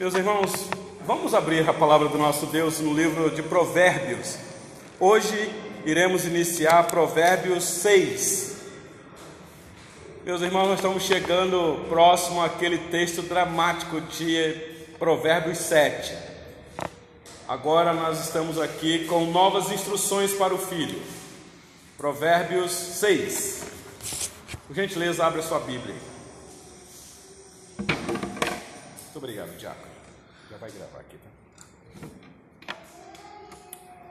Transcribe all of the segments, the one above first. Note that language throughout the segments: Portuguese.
Meus irmãos, vamos abrir a palavra do nosso Deus no livro de Provérbios. Hoje iremos iniciar Provérbios 6. Meus irmãos, nós estamos chegando próximo àquele texto dramático de Provérbios 7. Agora nós estamos aqui com novas instruções para o filho. Provérbios 6. Por gentileza, abre a sua Bíblia. Muito obrigado, Diácono. Vai gravar aqui, tá?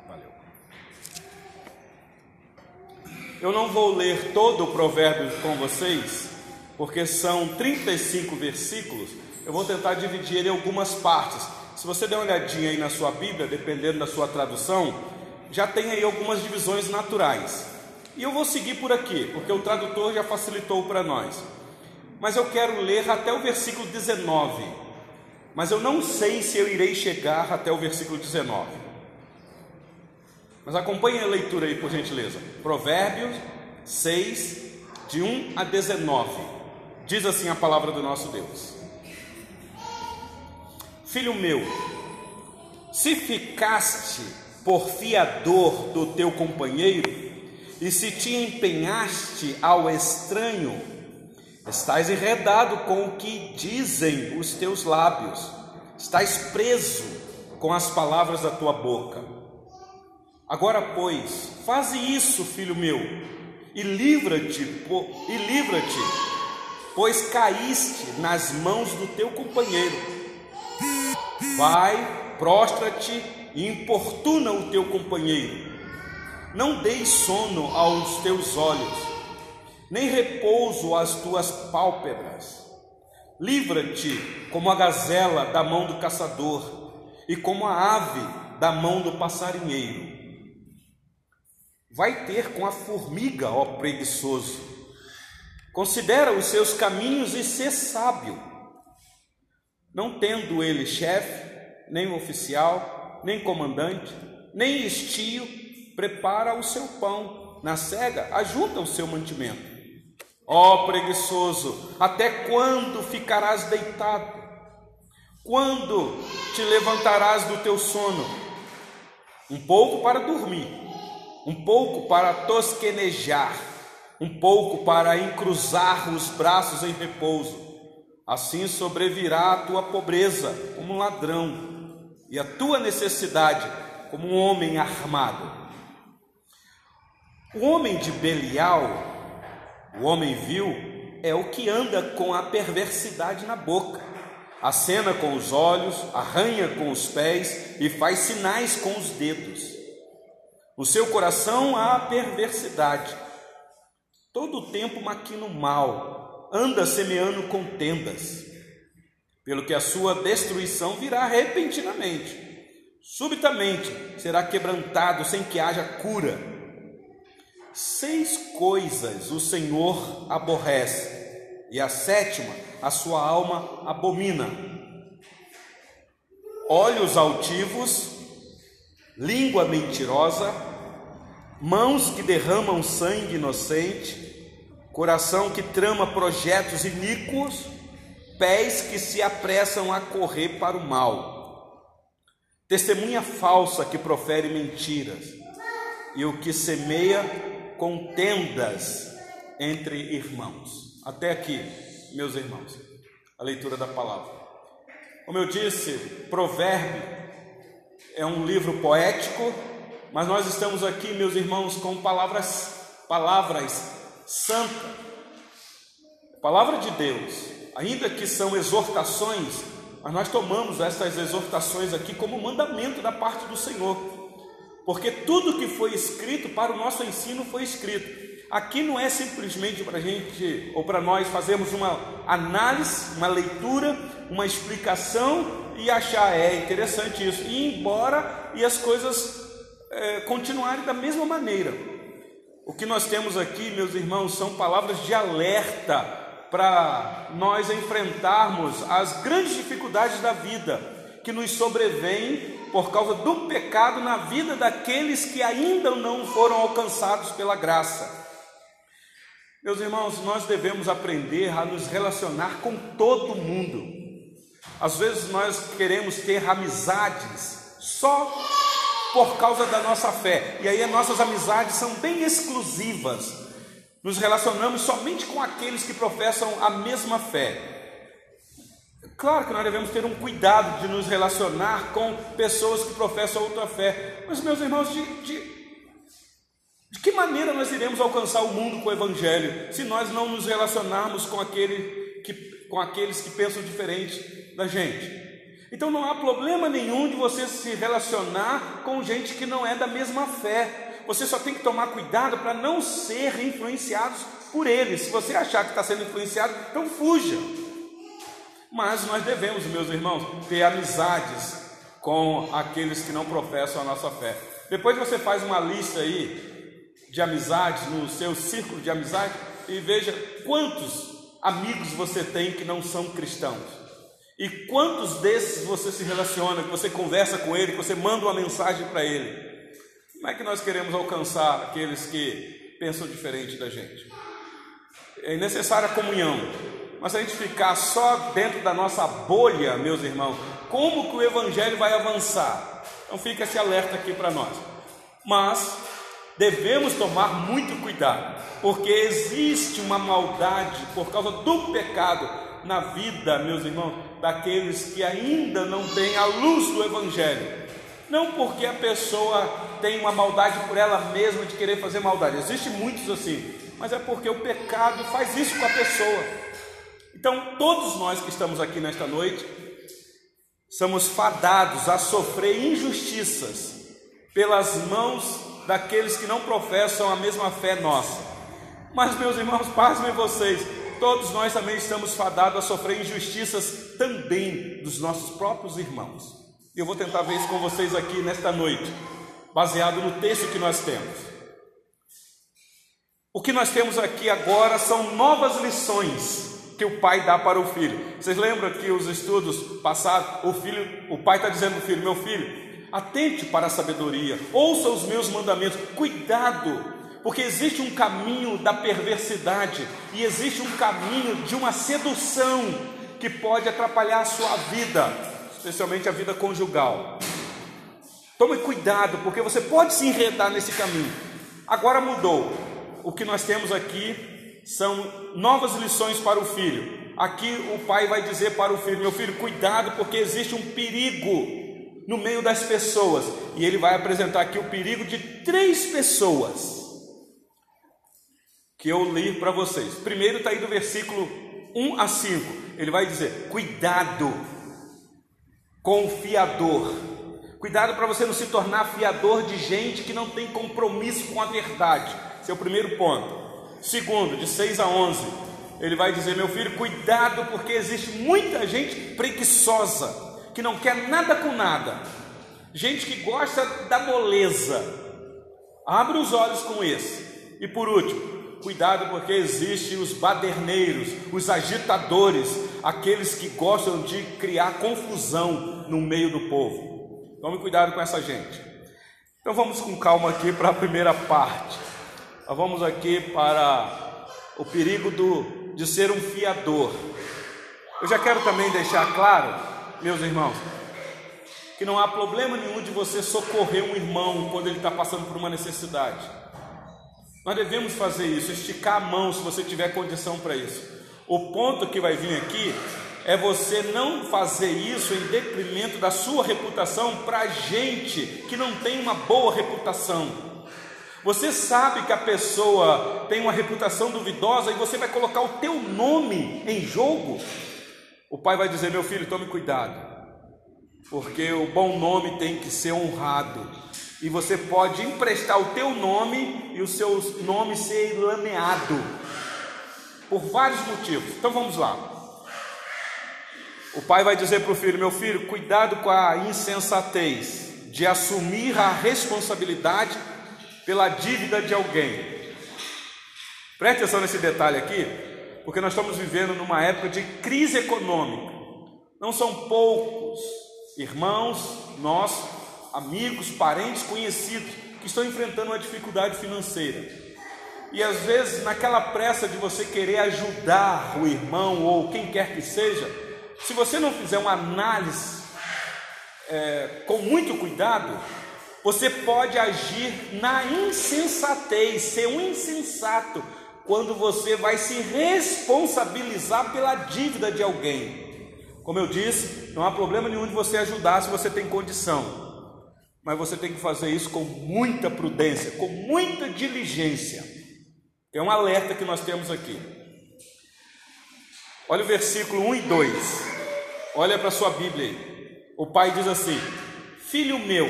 Valeu. Eu não vou ler todo o provérbio com vocês, porque são 35 versículos. Eu vou tentar dividir ele em algumas partes. Se você der uma olhadinha aí na sua Bíblia, dependendo da sua tradução, já tem aí algumas divisões naturais. E eu vou seguir por aqui, porque o tradutor já facilitou para nós. Mas eu quero ler até o versículo 19. Mas eu não sei se eu irei chegar até o versículo 19. Mas acompanhe a leitura aí, por gentileza. Provérbios 6, de 1 a 19. Diz assim a palavra do nosso Deus: Filho meu, se ficaste por fiador do teu companheiro, e se te empenhaste ao estranho, estás enredado com o que dizem os teus lábios, estás preso com as palavras da tua boca. Agora, pois, faze isso, filho meu, e livra-te, e livra-te, pois caíste nas mãos do teu companheiro. Vai, prostra-te e importuna o teu companheiro não deis sono aos teus olhos, nem repouso às tuas pálpebras. Livra-te como a gazela da mão do caçador e como a ave da mão do passarinheiro. Vai ter com a formiga, ó preguiçoso. Considera os seus caminhos e sê sábio. Não tendo ele chefe, nem oficial, nem comandante, nem estio, prepara o seu pão, na cega ajunta o seu mantimento. Ó oh, preguiçoso, até quando ficarás deitado? Quando te levantarás do teu sono? Um pouco para dormir, um pouco para tosquenejar, um pouco para encruzar os braços em repouso. Assim sobrevirá a tua pobreza como um ladrão, e a tua necessidade como um homem armado. O homem de Belial, o homem vil, é o que anda com a perversidade na boca, acena com os olhos, arranha com os pés e faz sinais com os dedos. No seu coração há perversidade. Todo o tempo maquina o mal, anda semeando contendas, pelo que a sua destruição virá repentinamente. Subitamente será quebrantado sem que haja cura Seis coisas o Senhor aborrece, e a sétima a sua alma abomina: olhos altivos, língua mentirosa, mãos que derramam sangue inocente, coração que trama projetos iníquos, pés que se apressam a correr para o mal, testemunha falsa que profere mentiras, e o que semeia contendas entre irmãos. Até aqui, meus irmãos, a leitura da palavra. Como eu disse, Provérbio é um livro poético, mas nós estamos aqui, meus irmãos, com palavras, palavras santas, palavra de Deus, ainda que são exortações, mas nós tomamos essas exortações aqui como mandamento da parte do Senhor. Porque tudo que foi escrito para o nosso ensino foi escrito. Aqui não é simplesmente para a gente ou para nós fazermos uma análise, uma leitura, uma explicação e achar é interessante isso, e ir embora e as coisas é, continuarem da mesma maneira. O que nós temos aqui, meus irmãos, são palavras de alerta para nós enfrentarmos as grandes dificuldades da vida que nos sobrevêm por causa do pecado na vida daqueles que ainda não foram alcançados pela graça. Meus irmãos, nós devemos aprender a nos relacionar com todo mundo. Às vezes nós queremos ter amizades só por causa da nossa fé, e aí as nossas amizades são bem exclusivas. Nos relacionamos somente com aqueles que professam a mesma fé. Claro que nós devemos ter um cuidado de nos relacionar com pessoas que professam outra fé, mas, meus irmãos, de, de, de que maneira nós iremos alcançar o mundo com o Evangelho se nós não nos relacionarmos com, aquele que, com aqueles que pensam diferente da gente? Então não há problema nenhum de você se relacionar com gente que não é da mesma fé. Você só tem que tomar cuidado para não ser influenciados por eles. Se você achar que está sendo influenciado, então fuja. Mas nós devemos, meus irmãos, ter amizades com aqueles que não professam a nossa fé. Depois você faz uma lista aí de amizades no seu círculo de amizade e veja quantos amigos você tem que não são cristãos. E quantos desses você se relaciona, que você conversa com ele, que você manda uma mensagem para ele? Como é que nós queremos alcançar aqueles que pensam diferente da gente? É necessária a comunhão, mas se a gente ficar só dentro da nossa bolha, meus irmãos, como que o evangelho vai avançar? Então fica esse alerta aqui para nós. Mas devemos tomar muito cuidado, porque existe uma maldade por causa do pecado na vida, meus irmãos, daqueles que ainda não têm a luz do Evangelho. Não porque a pessoa tem uma maldade por ela mesma de querer fazer maldade, existe muitos assim, mas é porque o pecado faz isso com a pessoa. Então, todos nós que estamos aqui nesta noite, somos fadados a sofrer injustiças pelas mãos daqueles que não professam a mesma fé nossa. Mas, meus irmãos, pasmem vocês, todos nós também estamos fadados a sofrer injustiças também dos nossos próprios irmãos. E eu vou tentar ver isso com vocês aqui nesta noite, baseado no texto que nós temos. O que nós temos aqui agora são novas lições que o pai dá para o filho. Vocês lembram que os estudos passados, o filho, o pai está dizendo ao filho, meu filho, atente para a sabedoria, ouça os meus mandamentos, cuidado porque existe um caminho da perversidade e existe um caminho de uma sedução que pode atrapalhar a sua vida, especialmente a vida conjugal. Tome cuidado, porque você pode se enredar nesse caminho. Agora mudou. O que nós temos aqui são novas lições para o filho. Aqui o pai vai dizer para o filho: Meu filho, cuidado, porque existe um perigo no meio das pessoas. E ele vai apresentar aqui o perigo de três pessoas que eu li para vocês. Primeiro está aí do versículo 1 a 5. Ele vai dizer: cuidado com o fiador. Cuidado para você não se tornar fiador de gente que não tem compromisso com a verdade. Esse é o primeiro ponto. Segundo, de 6 a 11, ele vai dizer: Meu filho, cuidado, porque existe muita gente preguiçosa, que não quer nada com nada, gente que gosta da moleza. Abre os olhos com esse. E por último, cuidado porque existem os baderneiros, os agitadores, aqueles que gostam de criar confusão no meio do povo. Tome cuidado com essa gente. Então vamos com calma aqui para a primeira parte. Vamos aqui para o perigo do, de ser um fiador. Eu já quero também deixar claro, meus irmãos, que não há problema nenhum de você socorrer um irmão quando ele está passando por uma necessidade. Nós devemos fazer isso, esticar a mão se você tiver condição para isso. O ponto que vai vir aqui é você não fazer isso em detrimento da sua reputação para gente que não tem uma boa reputação. Você sabe que a pessoa tem uma reputação duvidosa e você vai colocar o teu nome em jogo. O pai vai dizer: "Meu filho, tome cuidado, porque o bom nome tem que ser honrado." E você pode emprestar o teu nome e o seu nome ser lameado por vários motivos. Então vamos lá. O pai vai dizer para o filho: Meu filho, cuidado com a insensatez de assumir a responsabilidade pela dívida de alguém. Preste atenção nesse detalhe aqui, porque nós estamos vivendo numa época de crise econômica. Não são poucos irmãos nossos amigos, parentes, conhecidos que estão enfrentando uma dificuldade financeira. E às vezes, naquela pressa de você querer ajudar o irmão ou quem quer que seja, se você não fizer uma análise é, com muito cuidado, você pode agir na insensatez, ser um insensato, quando você vai se responsabilizar pela dívida de alguém. Como eu disse, não há problema nenhum de você ajudar se você tem condição, mas você tem que fazer isso com muita prudência, com muita diligência. É um alerta que nós temos aqui. Olha o versículo 1 e 2. Olha para a sua Bíblia aí. O pai diz assim: Filho meu,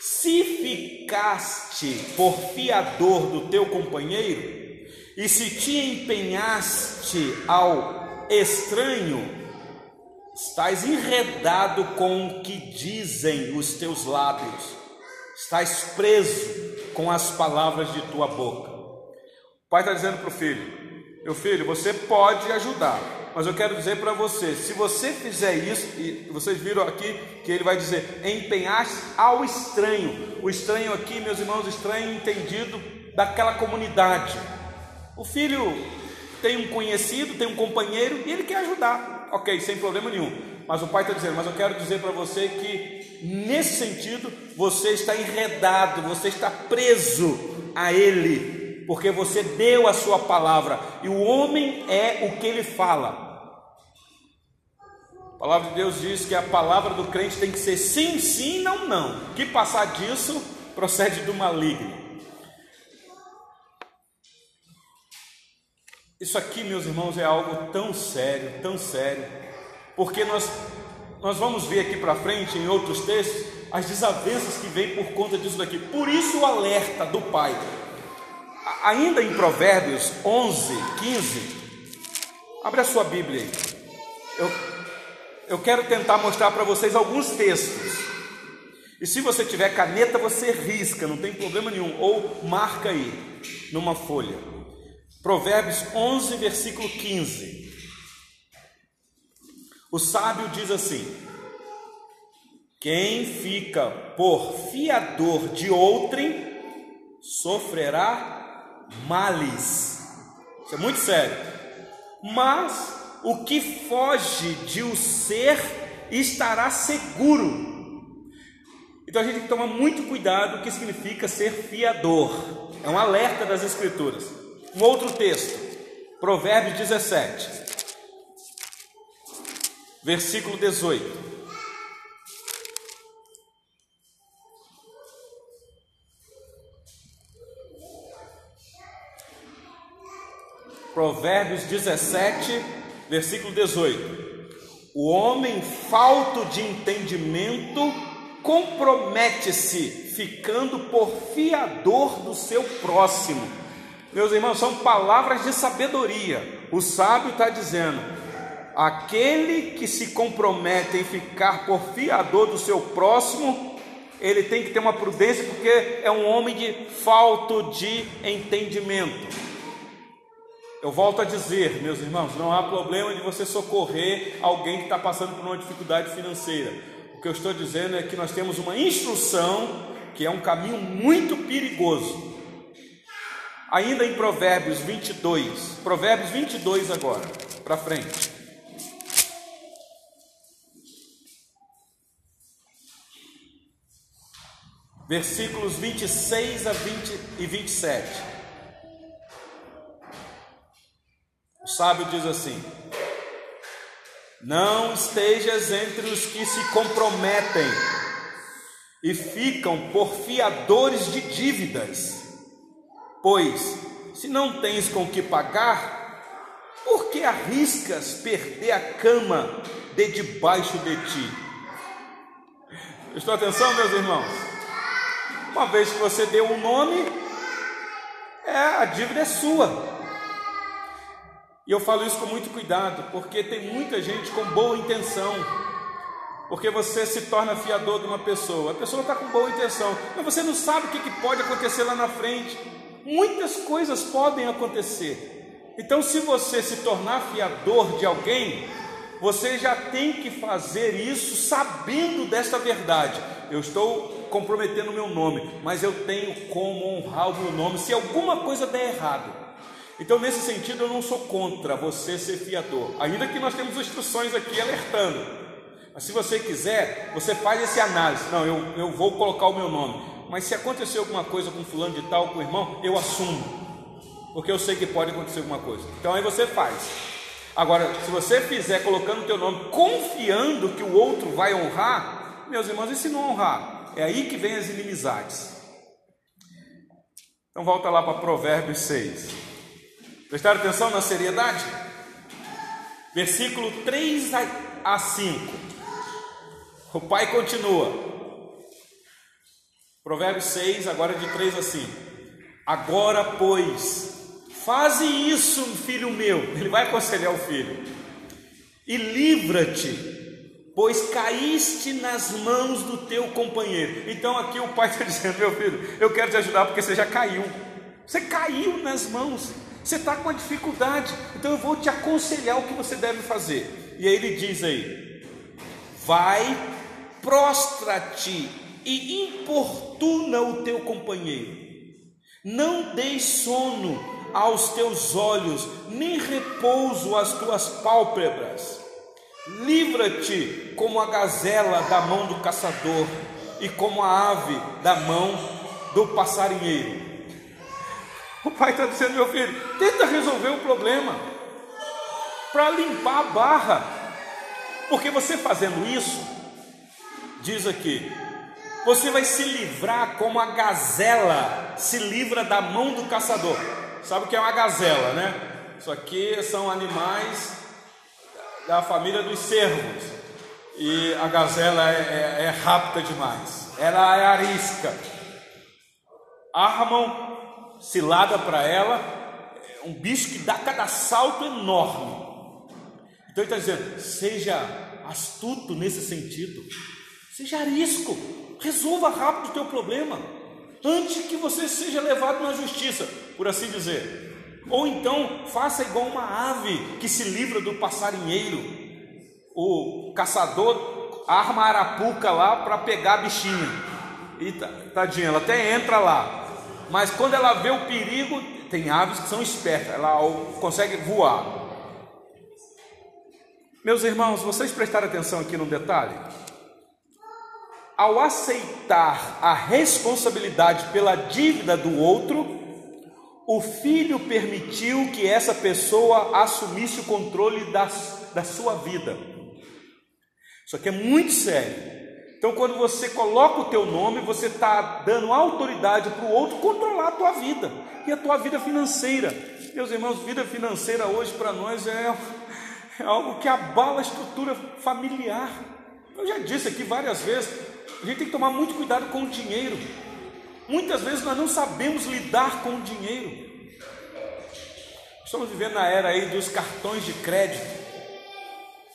se ficaste por fiador do teu companheiro, e se te empenhaste ao estranho, estás enredado com o que dizem os teus lábios, estás preso com as palavras de tua boca. O pai está dizendo para o filho: Meu filho, você pode ajudar, mas eu quero dizer para você: se você fizer isso, e vocês viram aqui que ele vai dizer, empenhar-se ao estranho. O estranho aqui, meus irmãos, estranho entendido daquela comunidade. O filho tem um conhecido, tem um companheiro e ele quer ajudar, ok, sem problema nenhum. Mas o pai está dizendo, mas eu quero dizer para você que nesse sentido você está enredado, você está preso a ele porque você deu a sua palavra, e o homem é o que ele fala. A palavra de Deus diz que a palavra do crente tem que ser sim, sim, não, não. Que passar disso procede do maligno. Isso aqui, meus irmãos, é algo tão sério, tão sério, porque nós, nós vamos ver aqui para frente, em outros textos, as desavenças que vêm por conta disso daqui. Por isso o alerta do Pai ainda em Provérbios 11, 15, abre a sua Bíblia aí. Eu, eu quero tentar mostrar para vocês alguns textos. E se você tiver caneta, você risca, não tem problema nenhum, ou marca aí numa folha. Provérbios 11, versículo 15. O sábio diz assim: Quem fica por fiador de outrem sofrerá males. Isso é muito sério. Mas o que foge de o ser estará seguro. Então a gente tem que tomar muito cuidado o que significa ser fiador. É um alerta das Escrituras. Um outro texto, Provérbios 17, versículo 18. Provérbios 17, versículo 18. O homem falto de entendimento compromete-se, ficando por fiador do seu próximo. Meus irmãos, são palavras de sabedoria. O sábio está dizendo: aquele que se compromete em ficar por fiador do seu próximo, ele tem que ter uma prudência, porque é um homem de falto de entendimento. Eu volto a dizer, meus irmãos, não há problema de você socorrer alguém que está passando por uma dificuldade financeira. O que eu estou dizendo é que nós temos uma instrução que é um caminho muito perigoso. Ainda em Provérbios 22, Provérbios 22 agora, para frente. Versículos 26 a 20 e 27. O sábio diz assim: Não estejas entre os que se comprometem e ficam por fiadores de dívidas, pois se não tens com que pagar, por que arriscas perder a cama de debaixo de ti? Prestou atenção, meus irmãos? Uma vez que você deu um nome, é, a dívida é sua. E eu falo isso com muito cuidado, porque tem muita gente com boa intenção. Porque você se torna fiador de uma pessoa. A pessoa está com boa intenção, mas você não sabe o que, pode acontecer lá na frente. Muitas coisas podem acontecer. Então, se você se tornar fiador de alguém, você já tem que fazer isso sabendo desta verdade. Eu estou comprometendo o meu nome, mas eu tenho como honrar o meu nome se alguma coisa der errado. Então, nesse sentido, eu não sou contra você ser fiador, ainda que nós temos instruções aqui alertando. Mas se você quiser, você faz esse análise. Não, eu, eu vou colocar o meu nome. Mas se acontecer alguma coisa com fulano de tal, com o irmão, eu assumo. Porque eu sei que pode acontecer alguma coisa. Então aí você faz. Agora, se você fizer colocando o teu nome, confiando que o outro vai honrar, meus irmãos, e se não honrar? É aí que vem as inimizades. Então volta lá para Provérbios 6. Prestaram atenção na seriedade? Versículo 3 a 5. O pai continua. Provérbios 6, agora de 3 a 5. Agora, pois, faze isso, filho meu. Ele vai aconselhar o filho. E livra-te, pois caíste nas mãos do teu companheiro. Então aqui o pai está dizendo: meu filho, eu quero te ajudar porque você já caiu. Você caiu nas mãos. Você está com a dificuldade, então eu vou te aconselhar o que você deve fazer. E aí ele diz aí: vai, prostra-te e importuna o teu companheiro. Não deis sono aos teus olhos, nem repouso às tuas pálpebras. Livra-te como a gazela da mão do caçador e como a ave da mão do passarinheiro. O pai está dizendo, meu filho, tenta resolver o problema para limpar a barra, porque você fazendo isso, diz aqui, você vai se livrar como a gazela se livra da mão do caçador. Sabe o que é uma gazela, né? Isso aqui são animais da família dos cervos. E a gazela é, é, é rápida demais. Ela é arisca. Armam cilada para ela, é um bicho que dá cada salto enorme. Então ele está dizendo: seja astuto nesse sentido, seja arisco, resolva rápido o teu problema, antes que você seja levado na justiça, por assim dizer. Ou então faça igual uma ave que se livra do passarinheiro. O caçador arma a arapuca lá para pegar a bichinha. E tadinha, ela até entra lá, mas quando ela vê o perigo, tem aves que são espertas, ela consegue voar. Meus irmãos, vocês prestaram atenção aqui num detalhe? Ao aceitar a responsabilidade pela dívida do outro, o filho permitiu que essa pessoa assumisse o controle da, da sua vida. Isso aqui é muito sério. Então, quando você coloca o teu nome, você está dando autoridade para o outro controlar a tua vida e a tua vida financeira. Meus irmãos, vida financeira hoje para nós é, é algo que abala a estrutura familiar. Eu já disse aqui várias vezes, a gente tem que tomar muito cuidado com o dinheiro. Muitas vezes nós não sabemos lidar com o dinheiro. Estamos vivendo na era aí dos cartões de crédito.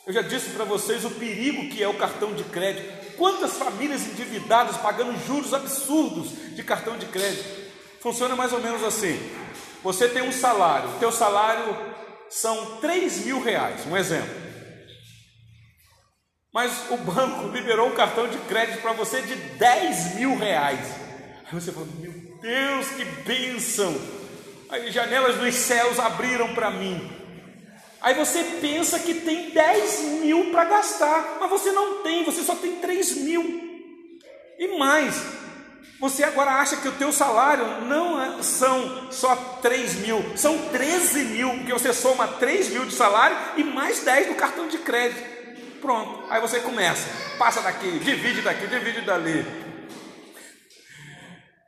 Eu já disse para vocês o perigo que é o cartão de crédito. Quantas famílias endividadas pagando juros absurdos de cartão de crédito? Funciona mais ou menos assim: você tem um salário, teu salário são 3 mil reais, um exemplo. Mas o banco liberou um cartão de crédito para você de 10 mil reais. Aí você fala, meu Deus, que bênção! Aí janelas dos céus abriram para mim. Aí você pensa que tem 10 mil para gastar, mas você não tem, você só tem 3 mil. E mais, você agora acha que o teu salário não é, são só 3 mil, são 13 mil, porque você soma 3 mil de salário e mais 10 do cartão de crédito. Pronto, aí você começa, passa daqui, divide daqui, divide dali.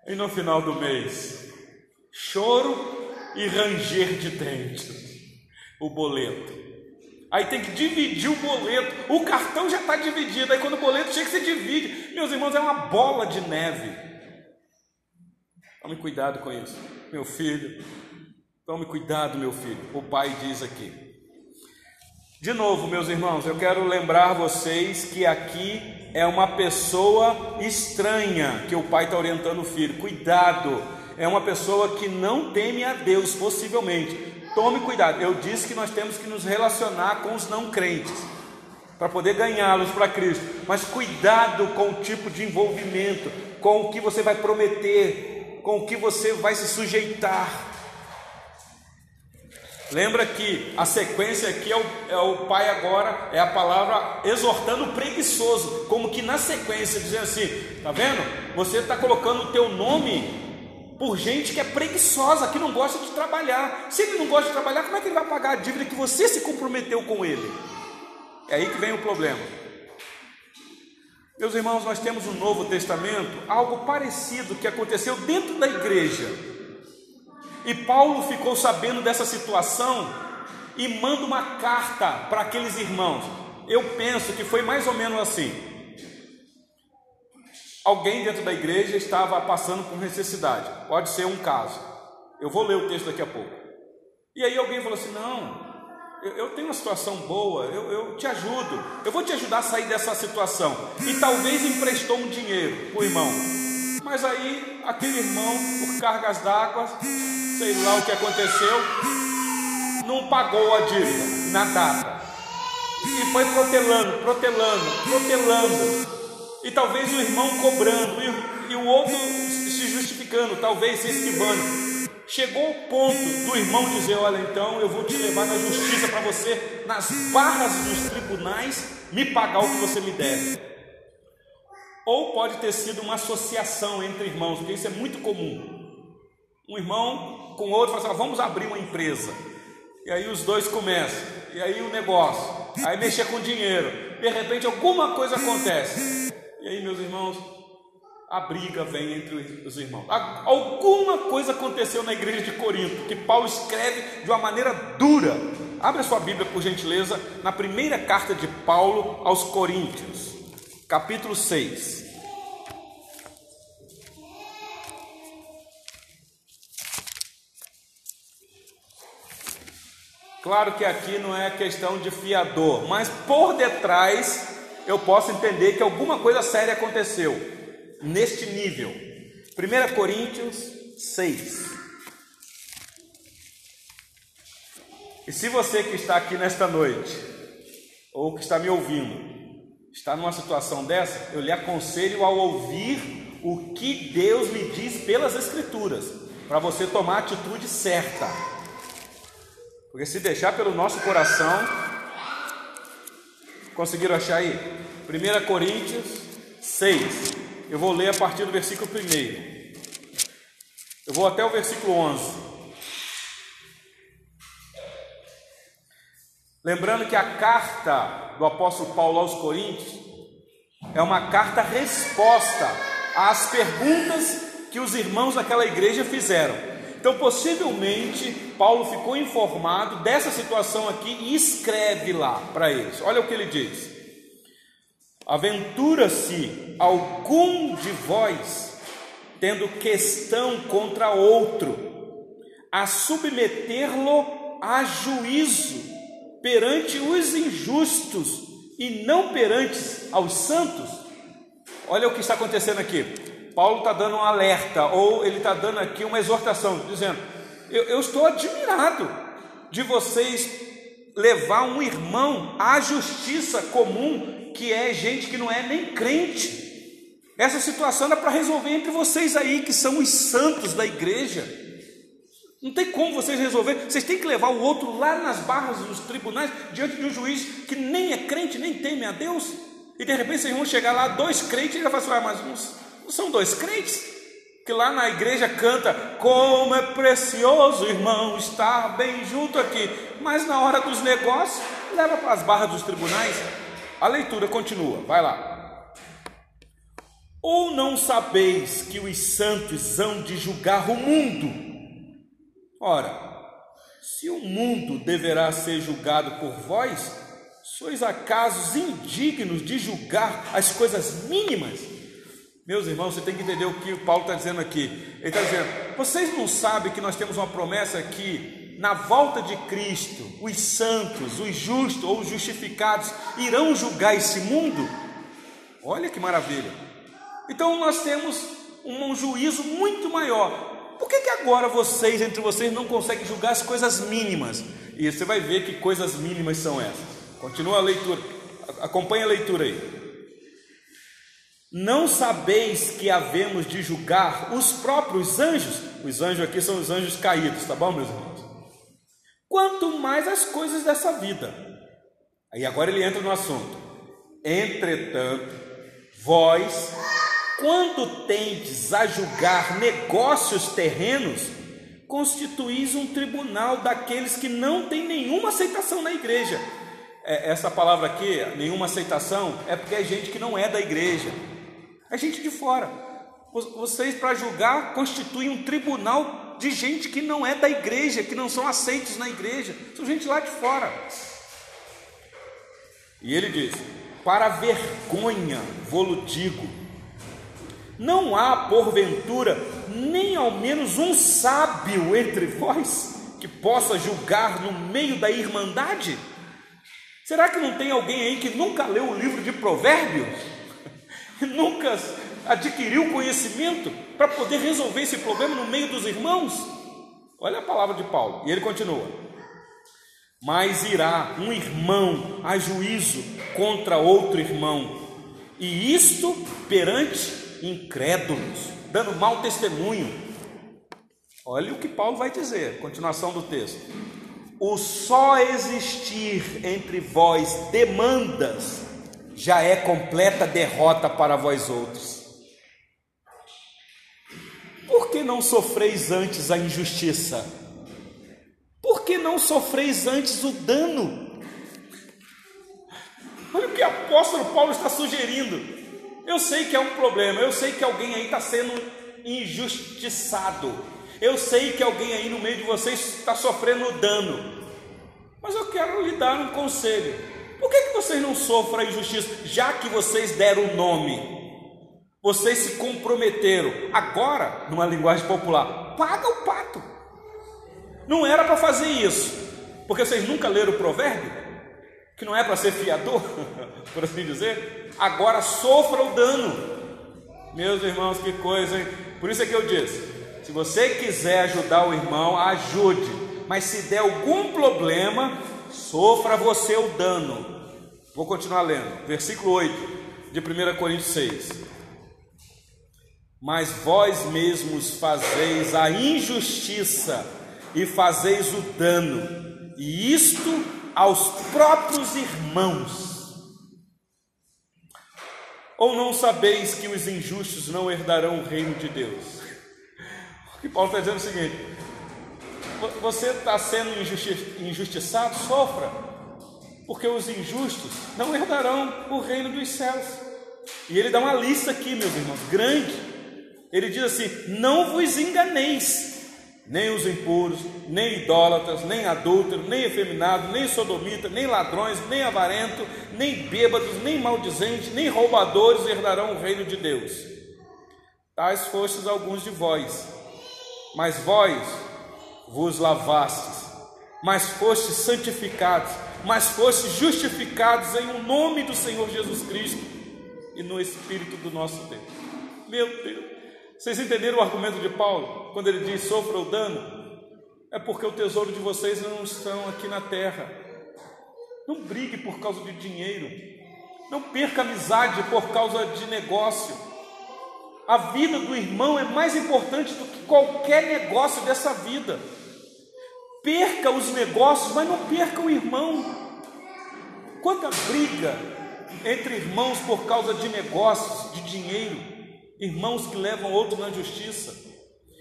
E no final do mês, choro e ranger de dentes o boleto. Aí tem que dividir o boleto. O cartão já está dividido. Aí quando o boleto chega, você divide. Meus irmãos, é uma bola de neve. Tome cuidado com isso, meu filho. Tome cuidado, meu filho. O pai diz aqui. De novo, meus irmãos, eu quero lembrar vocês que aqui é uma pessoa estranha que o pai está orientando o filho. Cuidado, é uma pessoa que não teme a Deus, possivelmente. Tome cuidado. Eu disse que nós temos que nos relacionar com os não crentes para poder ganhá-los para Cristo. Mas cuidado com o tipo de envolvimento, com o que você vai prometer, com o que você vai se sujeitar. Lembra que a sequência aqui é o, é o pai agora, é a palavra exortando o preguiçoso, como que na sequência, dizendo assim: tá vendo? Você está colocando o teu nome por gente que é preguiçosa, que não gosta de trabalhar. Se ele não gosta de trabalhar, como é que ele vai pagar a dívida que você se comprometeu com ele? É aí que vem o problema. Meus irmãos, nós temos no Novo Testamento algo parecido que aconteceu dentro da igreja. E Paulo ficou sabendo dessa situação e manda uma carta para aqueles irmãos. Eu penso que foi mais ou menos assim. Alguém dentro da igreja estava passando por necessidade. Pode ser um caso. Eu vou ler o texto daqui a pouco. E aí alguém falou assim: Não, eu, eu tenho uma situação boa, eu, eu, te ajudo, eu vou te ajudar a sair dessa situação. E talvez emprestou um dinheiro para o irmão. Mas aí aquele irmão, por cargas d'água, sei lá o que aconteceu, não pagou a dívida na data. E foi protelando, protelando, protelando. E talvez o irmão cobrando e, o outro se justificando, talvez se esquivando. Chegou o ponto do irmão dizer: Olha, então eu vou te levar na justiça para você, nas barras dos tribunais, me pagar o que você me deve. Ou pode ter sido uma associação entre irmãos, porque isso é muito comum. Um irmão com outro fala assim: Vamos abrir uma empresa. E aí os dois começam, e aí o negócio, aí mexer com dinheiro. De repente alguma coisa acontece. E aí, meus irmãos, a briga vem entre os irmãos. Alguma coisa aconteceu na igreja de Corinto que Paulo escreve de uma maneira dura. Abra sua Bíblia, por gentileza, na primeira carta de Paulo aos Coríntios, capítulo 6. Claro que aqui não é questão de fiador, mas por detrás eu posso entender que alguma coisa séria aconteceu neste nível. 1 Coríntios 6. E se você que está aqui nesta noite, ou que está me ouvindo, está numa situação dessa, eu lhe aconselho ao ouvir o que Deus lhe diz pelas Escrituras, para você tomar a atitude certa. Porque se deixar pelo nosso coração, conseguiram achar aí? 1 Coríntios 6. Eu vou ler a partir do versículo 1. Eu vou até o versículo 11. Lembrando que a carta do apóstolo Paulo aos Coríntios é uma carta resposta às perguntas que os irmãos daquela igreja fizeram. Então, possivelmente, Paulo ficou informado dessa situação aqui e escreve lá para eles. Olha o que ele diz. Aventura-se algum de vós, tendo questão contra outro, a submeter-lo a juízo perante os injustos e não perante aos santos? Olha o que está acontecendo aqui. Paulo está dando um alerta, ou ele está dando aqui uma exortação, dizendo: eu, eu estou admirado de vocês levar um irmão à justiça comum que é gente que não é nem crente. Essa situação é para resolver entre vocês aí, que são os santos da igreja. Não tem como vocês resolver. Vocês têm que levar o outro lá nas barras dos tribunais, diante de um juiz que nem é crente, nem teme a Deus. E de repente vocês vão chegar lá, dois crentes, e ele vai falar, assim, ah, mas não são dois crentes? Que lá na igreja canta, como é precioso, irmão, estar bem junto aqui. Mas na hora dos negócios, leva para as barras dos tribunais. A leitura continua, vai lá. Ou não sabeis que os santos hão de julgar o mundo? Ora, se o mundo deverá ser julgado por vós, sois acaso indignos de julgar as coisas mínimas? Meus irmãos, você tem que entender o que o Paulo está dizendo aqui. Ele está dizendo: vocês não sabem que nós temos uma promessa aqui na volta de Cristo, os santos, os justos ou os justificados irão julgar esse mundo? Olha que maravilha! Então nós temos um juízo muito maior. Por que, que agora vocês, entre vocês, não conseguem julgar as coisas mínimas? E você vai ver que coisas mínimas são essas. Continua a leitura, acompanha a leitura aí. Não sabeis que havemos de julgar os próprios anjos? Os anjos aqui são os anjos caídos, tá bom, meus irmãos? quanto mais as coisas dessa vida. Aí agora ele entra no assunto. Entretanto, vós, quando tendes a julgar negócios terrenos, constituís um tribunal daqueles que não têm nenhuma aceitação na igreja. É, essa palavra aqui, nenhuma aceitação, é porque é gente que não é da igreja, é gente de fora. Vocês, para julgar, constituem um tribunal de gente que não é da igreja, que não são aceitos na igreja, são gente lá de fora. E ele diz: Para vergonha, vou-lo digo, não há porventura nem ao menos um sábio entre vós que possa julgar no meio da irmandade? Será que não tem alguém aí que nunca leu o livro de Provérbios? Nunca adquiriu conhecimento para poder resolver esse problema no meio dos irmãos? Olha a palavra de Paulo, e ele continua: Mas irá um irmão a juízo contra outro irmão, e isto perante incrédulos, dando mau testemunho. Olha o que Paulo vai dizer, continuação do texto. O só existir entre vós demandas já é completa derrota para vós outros. Por que não sofreis antes a injustiça? Por que não sofreis antes o dano? Olha o que o apóstolo Paulo está sugerindo. Eu sei que é um problema, eu sei que alguém aí está sendo injustiçado, eu sei que alguém aí no meio de vocês está sofrendo dano, mas eu quero lhe dar um conselho. Por que, que vocês não sofrem a injustiça, já que vocês deram o nome? Vocês se comprometeram. Agora, numa linguagem popular, paga o pato. Não era para fazer isso, porque vocês nunca leram o provérbio, que não é para ser fiador, por assim dizer. Agora sofra o dano. Meus irmãos, que coisa, hein? Por isso é que eu disse: se você quiser ajudar o irmão, ajude. Mas se der algum problema, sofra você o dano. Vou continuar lendo. Versículo 8 de 1 Coríntios 6 mas vós mesmos fazeis a injustiça e fazeis o dano, e isto aos próprios irmãos. Ou não sabeis que os injustos não herdarão o reino de Deus? O que Paulo está dizendo é o seguinte: você está sendo injusti injustiçado, sofra, porque os injustos não herdarão o reino dos céus. E ele dá uma lista aqui, meus irmãos, grande ele diz assim: Não vos enganeis, nem os impuros, nem idólatras, nem adúlteros, nem efeminados, nem sodomitas, nem ladrões, nem avarentos, nem bêbados, nem maldizentes, nem roubadores herdarão o reino de Deus. Tais fostes alguns de vós, mas vós vos lavastes, mas fostes santificados, mas fostes justificados em o nome do Senhor Jesus Cristo e no Espírito do nosso Deus. Meu Deus. Vocês entenderam o argumento de Paulo quando ele diz sofra o dano? É porque o tesouro de vocês não estão aqui na terra. Não brigue por causa de dinheiro. Não perca amizade por causa de negócio. A vida do irmão é mais importante do que qualquer negócio dessa vida. Perca os negócios, mas não perca o irmão. Quanta briga entre irmãos por causa de negócios, de dinheiro irmãos que levam outro na justiça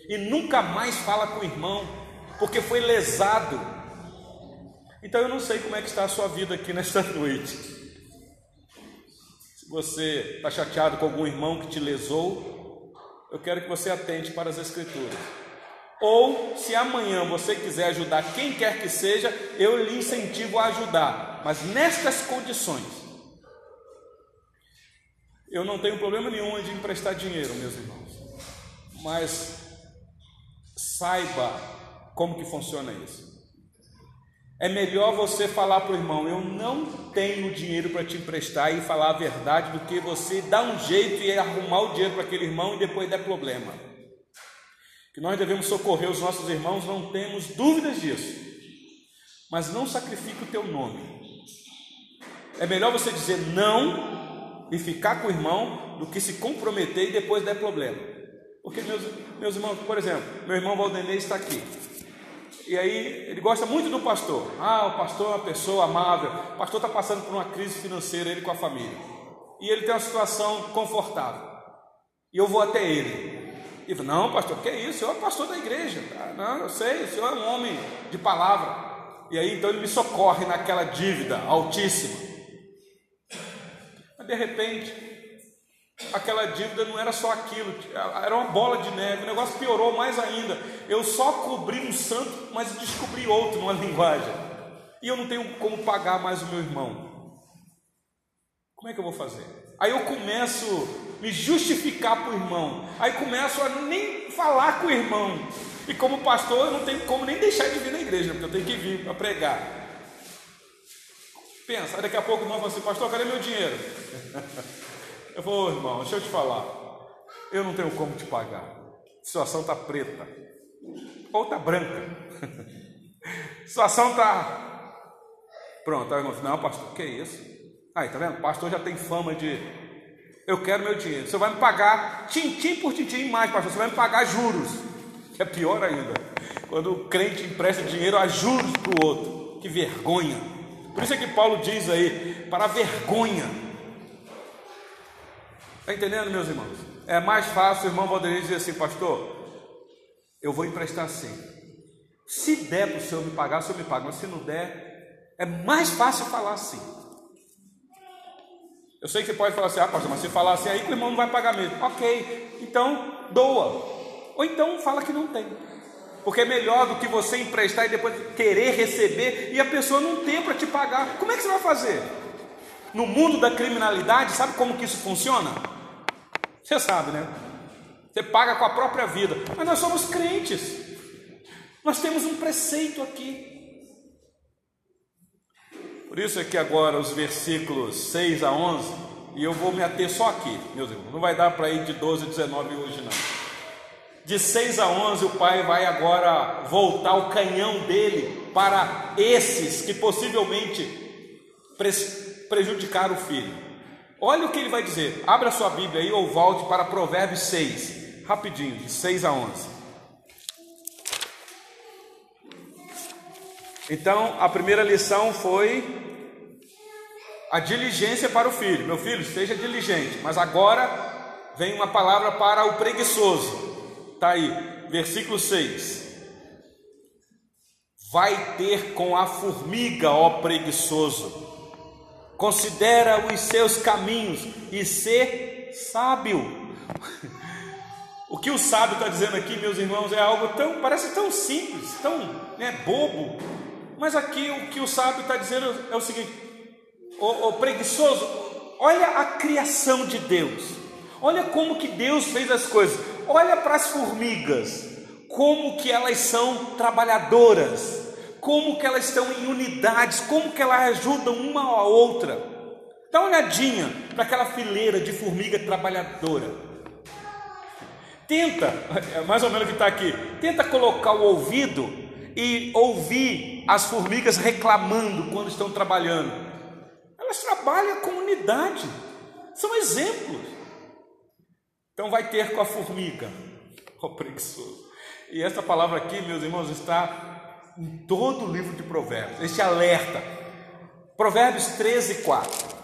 e nunca mais fala com o irmão porque foi lesado. Então eu não sei como é que está a sua vida aqui nesta noite. Se você está chateado com algum irmão que te lesou, eu quero que você atente para as Escrituras. Ou, se amanhã você quiser ajudar quem quer que seja, eu lhe incentivo a ajudar, mas nestas condições. Eu não tenho problema nenhum de emprestar dinheiro, meus irmãos. Mas saiba como que funciona isso. É melhor você falar para o irmão: Eu não tenho dinheiro para te emprestar e falar a verdade, do que você dar um jeito e arrumar o dinheiro para aquele irmão e depois der problema. Que nós devemos socorrer os nossos irmãos, não temos dúvidas disso. Mas não sacrifique o teu nome. É melhor você dizer não e ficar com o irmão do que se comprometer e depois der problema. Porque, meus, meus irmãos, por exemplo, meu irmão Valdenei está aqui. E aí ele gosta muito do pastor. Ah, o pastor é uma pessoa amável. O pastor está passando por uma crise financeira, ele com a família. E ele tem uma situação confortável. E eu vou até ele. E falo, não, pastor, que é isso? O senhor é pastor da igreja. Ah, não, eu sei, o senhor é um homem de palavra. E aí então ele me socorre naquela dívida altíssima. Mas de repente, aquela dívida não era só aquilo, era uma bola de neve, o negócio piorou mais ainda. Eu só cobri um santo, mas descobri outro numa linguagem. E eu não tenho como pagar mais o meu irmão. Como é que eu vou fazer? Aí eu começo me justificar para o irmão. Aí começo a nem falar com o irmão. E como pastor, eu não tenho como nem deixar de vir na igreja, porque eu tenho que vir para pregar. Pensa, daqui a pouco irmão fala assim, pastor, cadê meu dinheiro? Eu vou, irmão, deixa eu te falar. Eu não tenho como te pagar. A situação está preta. Ou está branca. A situação está. Pronto, aí irmão, não, pastor, que é isso? Aí, tá vendo? O pastor já tem fama de. Eu quero meu dinheiro. Você vai me pagar tintim por tintim mais, pastor. Você vai me pagar juros. Que é pior ainda. Quando o crente empresta dinheiro a juros para o outro. Que vergonha. Por isso é que Paulo diz aí, para vergonha Está entendendo, meus irmãos? É mais fácil o irmão Valdemir dizer assim, pastor, eu vou emprestar sim. Se der para o senhor me pagar, o senhor me paga, mas se não der, é mais fácil falar assim. Eu sei que você pode falar assim, ah, pastor, mas se falar assim aí, o irmão não vai pagar mesmo. Ok, então doa. Ou então fala que não tem. Porque é melhor do que você emprestar e depois querer receber e a pessoa não ter para te pagar. Como é que você vai fazer? No mundo da criminalidade, sabe como que isso funciona? Você sabe, né? Você paga com a própria vida. Mas nós somos crentes. Nós temos um preceito aqui. Por isso é que agora os versículos 6 a 11, e eu vou me ater só aqui, meus irmãos. Não vai dar para ir de 12 a 19 hoje, não. De 6 a 11, o pai vai agora voltar o canhão dele para esses que possivelmente prejudicaram o filho. Olha o que ele vai dizer. Abra sua Bíblia aí ou volte para Provérbios 6, rapidinho, de 6 a 11. Então, a primeira lição foi a diligência para o filho. Meu filho, seja diligente. Mas agora vem uma palavra para o preguiçoso. Está aí, versículo 6. Vai ter com a formiga, ó preguiçoso considera os seus caminhos e ser sábio. O que o sábio está dizendo aqui, meus irmãos, é algo tão, parece tão simples, tão né, bobo, mas aqui o que o sábio está dizendo é o seguinte: o, o preguiçoso, olha a criação de Deus, olha como que Deus fez as coisas, olha para as formigas, como que elas são trabalhadoras, como que elas estão em unidades, como que elas ajudam uma a outra. Dá uma olhadinha para aquela fileira de formiga trabalhadora. Tenta, é mais ou menos o que está aqui, tenta colocar o ouvido e ouvir as formigas reclamando quando estão trabalhando. Elas trabalham com unidade, são exemplos. Então vai ter com a formiga, ó oh, preguiçoso. E essa palavra aqui, meus irmãos, está em todo o livro de Provérbios, esse alerta. Provérbios 13, 4.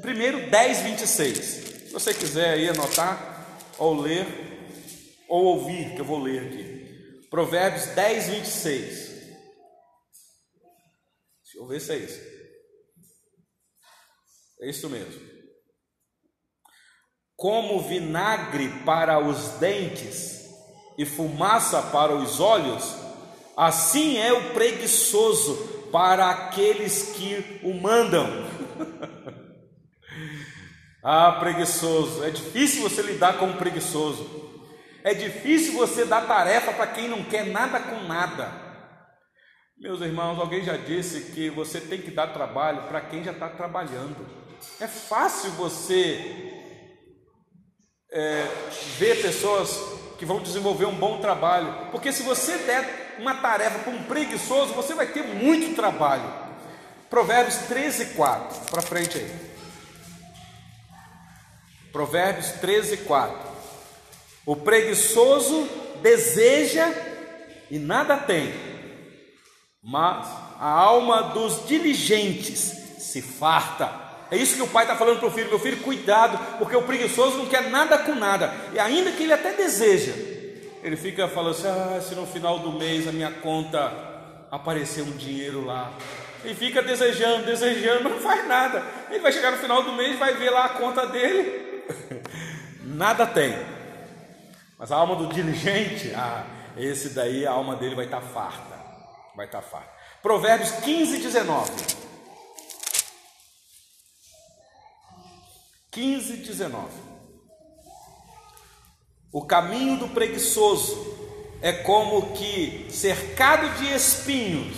Primeiro 10, 26. Se você quiser aí anotar, ou ler, ou ouvir, que eu vou ler aqui. Provérbios 10, 26. Deixa eu ver se é isso. É isso mesmo. Como vinagre para os dentes e fumaça para os olhos, Assim é o preguiçoso para aqueles que o mandam. ah, preguiçoso, é difícil você lidar com um preguiçoso. É difícil você dar tarefa para quem não quer nada com nada. Meus irmãos, alguém já disse que você tem que dar trabalho para quem já está trabalhando. É fácil você é, ver pessoas que vão desenvolver um bom trabalho, porque se você der uma tarefa para um preguiçoso, você vai ter muito trabalho. Provérbios 13, 4. Para frente aí. Provérbios 13, 4. O preguiçoso deseja e nada tem, mas a alma dos diligentes se farta. É isso que o pai está falando para o filho: meu filho, cuidado, porque o preguiçoso não quer nada com nada, e ainda que ele até deseja, ele fica falando assim: ah, se no final do mês a minha conta aparecer um dinheiro lá, e fica desejando, desejando, não faz nada. Ele vai chegar no final do mês, vai ver lá a conta dele, nada tem. Mas a alma do diligente, ah, esse daí a alma dele vai estar tá farta, vai estar tá farta. Provérbios 15, 19. 15, 19. O caminho do preguiçoso é como que cercado de espinhos,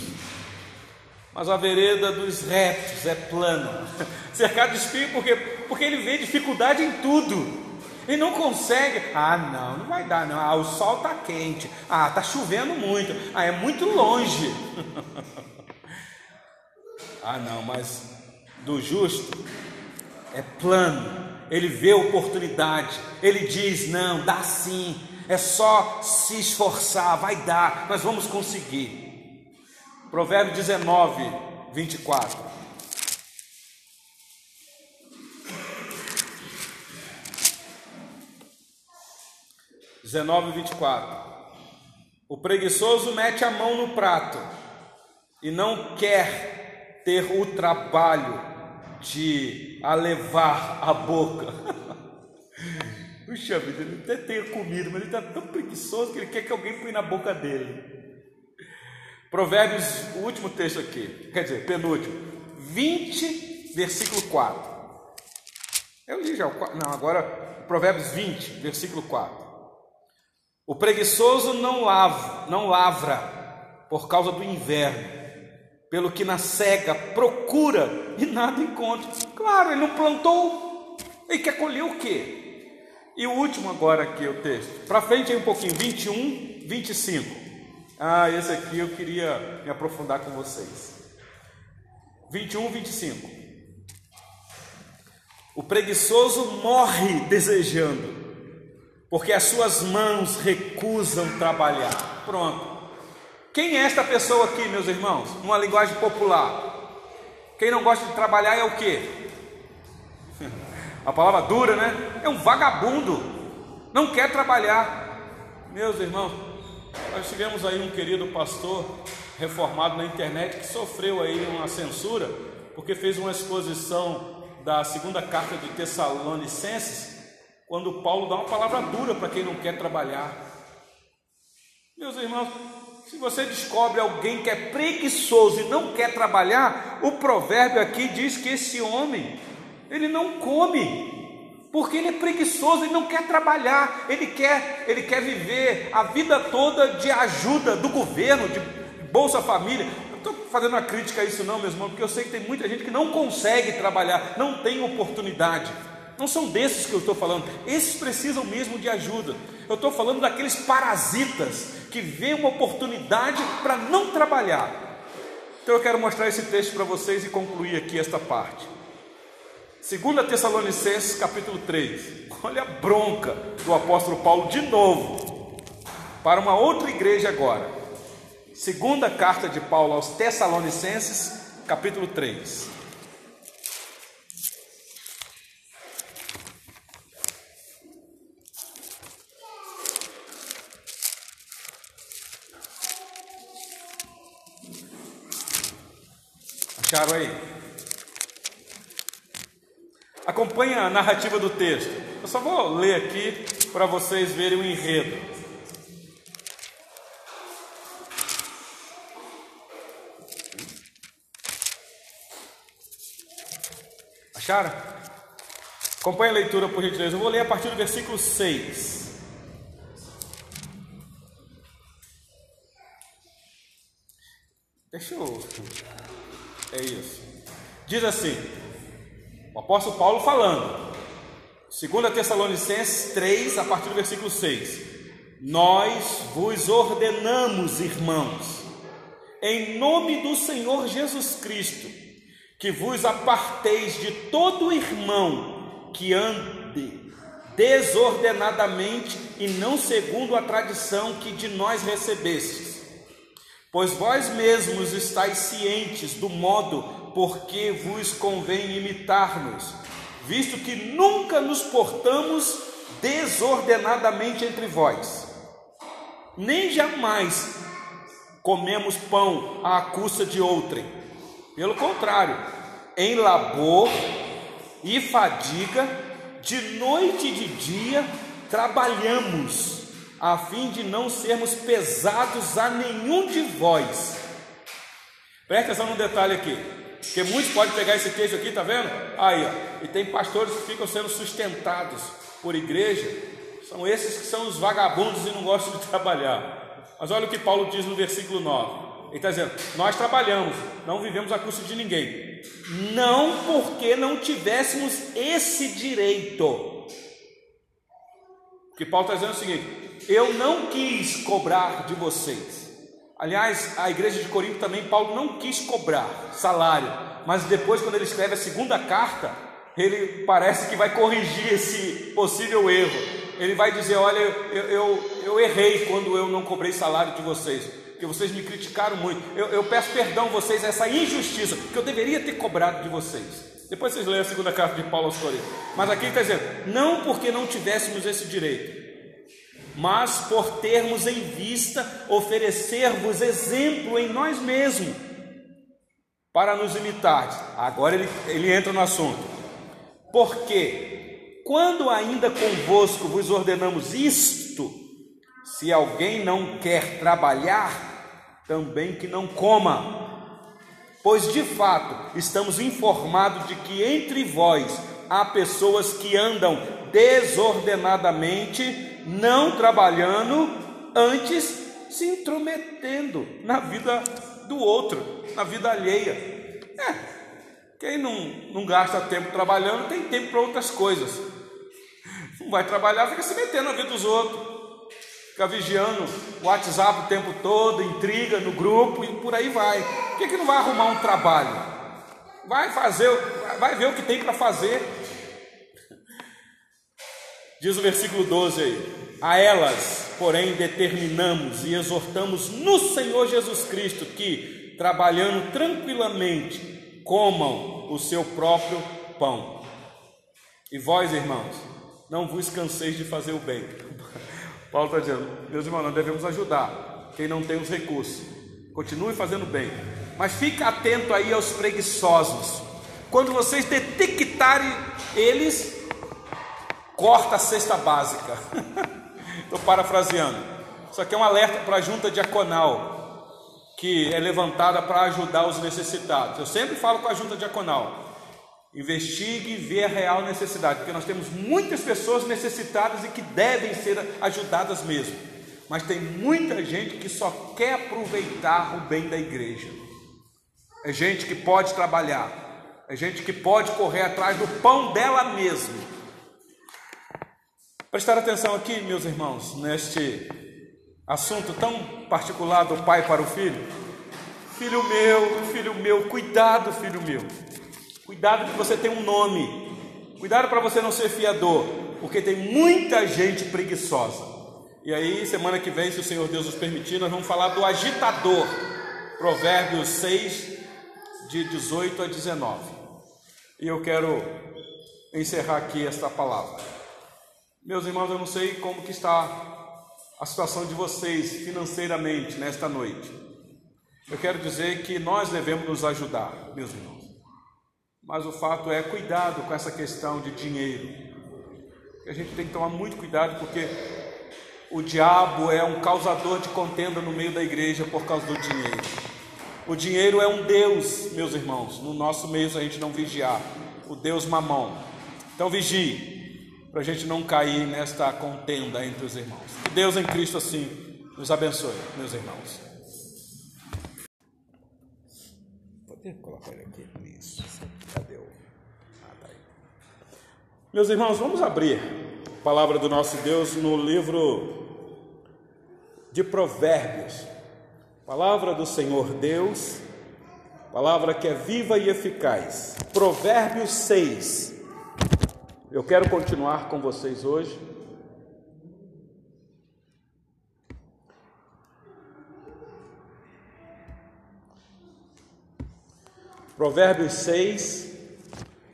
mas a vereda dos retos é plana. cercado de espinhos porque, porque ele vê dificuldade em tudo. E não consegue. Ah, não, não vai dar, não. Ah, o sol está quente. Ah, está chovendo muito. Ah, é muito longe. ah, não, mas do justo é plano. Ele vê oportunidade. Ele diz: não, dá sim. É só se esforçar, vai dar, nós vamos conseguir. Provérbio 19, 24. 19, 24. O preguiçoso mete a mão no prato e não quer ter o trabalho de a levar à boca. Puxa vida, ele até tem comida, mas ele está tão preguiçoso que ele quer que alguém põe na boca dele. Provérbios, o último texto aqui, quer dizer, penúltimo, 20, versículo 4. Eu li já, não, agora, Provérbios 20, versículo 4. O preguiçoso não lavra, não lavra por causa do inverno, pelo que na cega procura e nada encontra. Claro, ele não plantou, ele quer colher o quê? E o último agora aqui o texto. Para frente aí um pouquinho, 21, 25. Ah, esse aqui eu queria me aprofundar com vocês. 21, 25. O preguiçoso morre desejando porque as suas mãos recusam trabalhar. Pronto. Quem é esta pessoa aqui, meus irmãos? Numa linguagem popular. Quem não gosta de trabalhar é o quê? A palavra dura, né? É um vagabundo. Não quer trabalhar. Meus irmãos, nós tivemos aí um querido pastor reformado na internet que sofreu aí uma censura porque fez uma exposição da segunda carta de Tessalonicenses quando Paulo dá uma palavra dura para quem não quer trabalhar. Meus irmãos, se você descobre alguém que é preguiçoso e não quer trabalhar, o provérbio aqui diz que esse homem, ele não come, porque ele é preguiçoso, ele não quer trabalhar, ele quer, ele quer viver a vida toda de ajuda do governo, de Bolsa Família. Eu estou fazendo uma crítica a isso não, meus irmãos, porque eu sei que tem muita gente que não consegue trabalhar, não tem oportunidade. Não são desses que eu estou falando, esses precisam mesmo de ajuda. Eu estou falando daqueles parasitas que vêem uma oportunidade para não trabalhar. Então eu quero mostrar esse texto para vocês e concluir aqui esta parte. 2 Tessalonicenses capítulo 3. Olha a bronca do apóstolo Paulo de novo. Para uma outra igreja agora. Segunda carta de Paulo aos Tessalonicenses, capítulo 3. Acharam aí? Acompanhe a narrativa do texto. Eu só vou ler aqui para vocês verem o enredo. Acharam? Acompanhe a leitura por gentileza. Eu vou ler a partir do versículo 6. Deixa eu é isso. Diz assim, o apóstolo Paulo falando, 2 Tessalonicenses 3, a partir do versículo 6: Nós vos ordenamos, irmãos, em nome do Senhor Jesus Cristo, que vos aparteis de todo irmão que ande desordenadamente e não segundo a tradição que de nós recebestes Pois vós mesmos estáis cientes do modo por que vos convém imitar-nos, visto que nunca nos portamos desordenadamente entre vós, nem jamais comemos pão à custa de outrem. Pelo contrário, em labor e fadiga, de noite e de dia, trabalhamos, a fim de não sermos pesados a nenhum de vós. Presta atenção num detalhe aqui, porque muitos podem pegar esse texto aqui, tá vendo? Aí, ó, e tem pastores que ficam sendo sustentados por igreja, são esses que são os vagabundos e não gostam de trabalhar. Mas olha o que Paulo diz no versículo 9. Ele está dizendo: Nós trabalhamos, não vivemos a custa de ninguém. Não porque não tivéssemos esse direito. que Paulo está dizendo é o seguinte: Eu não quis cobrar de vocês. Aliás, a igreja de Corinto também, Paulo não quis cobrar salário. Mas depois, quando ele escreve a segunda carta, ele parece que vai corrigir esse possível erro. Ele vai dizer: Olha, eu, eu, eu errei quando eu não cobrei salário de vocês porque vocês me criticaram muito. Eu, eu peço perdão a vocês essa injustiça que eu deveria ter cobrado de vocês. Depois vocês leem a segunda carta de Paulo aos Coríntios. Mas aqui está dizendo: não porque não tivéssemos esse direito, mas por termos em vista oferecer-vos exemplo em nós mesmos, para nos imitar. Agora ele, ele entra no assunto. Porque, quando ainda convosco vos ordenamos isto, se alguém não quer trabalhar, também que não coma. Pois de fato estamos informados de que entre vós há pessoas que andam desordenadamente, não trabalhando, antes se intrometendo na vida do outro, na vida alheia. É, quem não, não gasta tempo trabalhando tem tempo para outras coisas. Não vai trabalhar, fica se metendo na vida dos outros fica vigiando o WhatsApp o tempo todo, intriga no grupo e por aí vai. Por que, que não vai arrumar um trabalho? Vai fazer, vai ver o que tem para fazer. Diz o versículo 12 aí: A elas, porém, determinamos e exortamos no Senhor Jesus Cristo que, trabalhando tranquilamente, comam o seu próprio pão. E vós, irmãos, não vos canseis de fazer o bem. Paulo está dizendo, meus irmãos, nós devemos ajudar quem não tem os recursos. Continue fazendo bem. Mas fique atento aí aos preguiçosos. Quando vocês detectarem eles, corta a cesta básica. Estou parafraseando. Isso aqui é um alerta para a junta diaconal, que é levantada para ajudar os necessitados. Eu sempre falo com a junta diaconal. Investigue e vê a real necessidade, porque nós temos muitas pessoas necessitadas e que devem ser ajudadas mesmo. Mas tem muita gente que só quer aproveitar o bem da igreja. É gente que pode trabalhar, é gente que pode correr atrás do pão dela mesma. Prestar atenção aqui, meus irmãos, neste assunto tão particular do pai para o filho. Filho meu, filho meu, cuidado, filho meu. Cuidado que você tem um nome. Cuidado para você não ser fiador, porque tem muita gente preguiçosa. E aí, semana que vem, se o Senhor Deus nos permitir, nós vamos falar do agitador. Provérbios 6, de 18 a 19. E eu quero encerrar aqui esta palavra. Meus irmãos, eu não sei como que está a situação de vocês financeiramente nesta noite. Eu quero dizer que nós devemos nos ajudar, meus irmãos. Mas o fato é cuidado com essa questão de dinheiro. A gente tem que tomar muito cuidado porque o diabo é um causador de contenda no meio da igreja por causa do dinheiro. O dinheiro é um Deus, meus irmãos. No nosso meio, a gente não vigiar, o Deus mamão. Então vigie, para a gente não cair nesta contenda entre os irmãos. Que Deus em Cristo assim nos abençoe, meus irmãos. Pode colocar ele aqui, isso. Cadê o. Ah, tá aí. Meus irmãos, vamos abrir a palavra do nosso Deus no livro de Provérbios. Palavra do Senhor Deus, palavra que é viva e eficaz. Provérbios 6. Eu quero continuar com vocês hoje. Provérbios 6.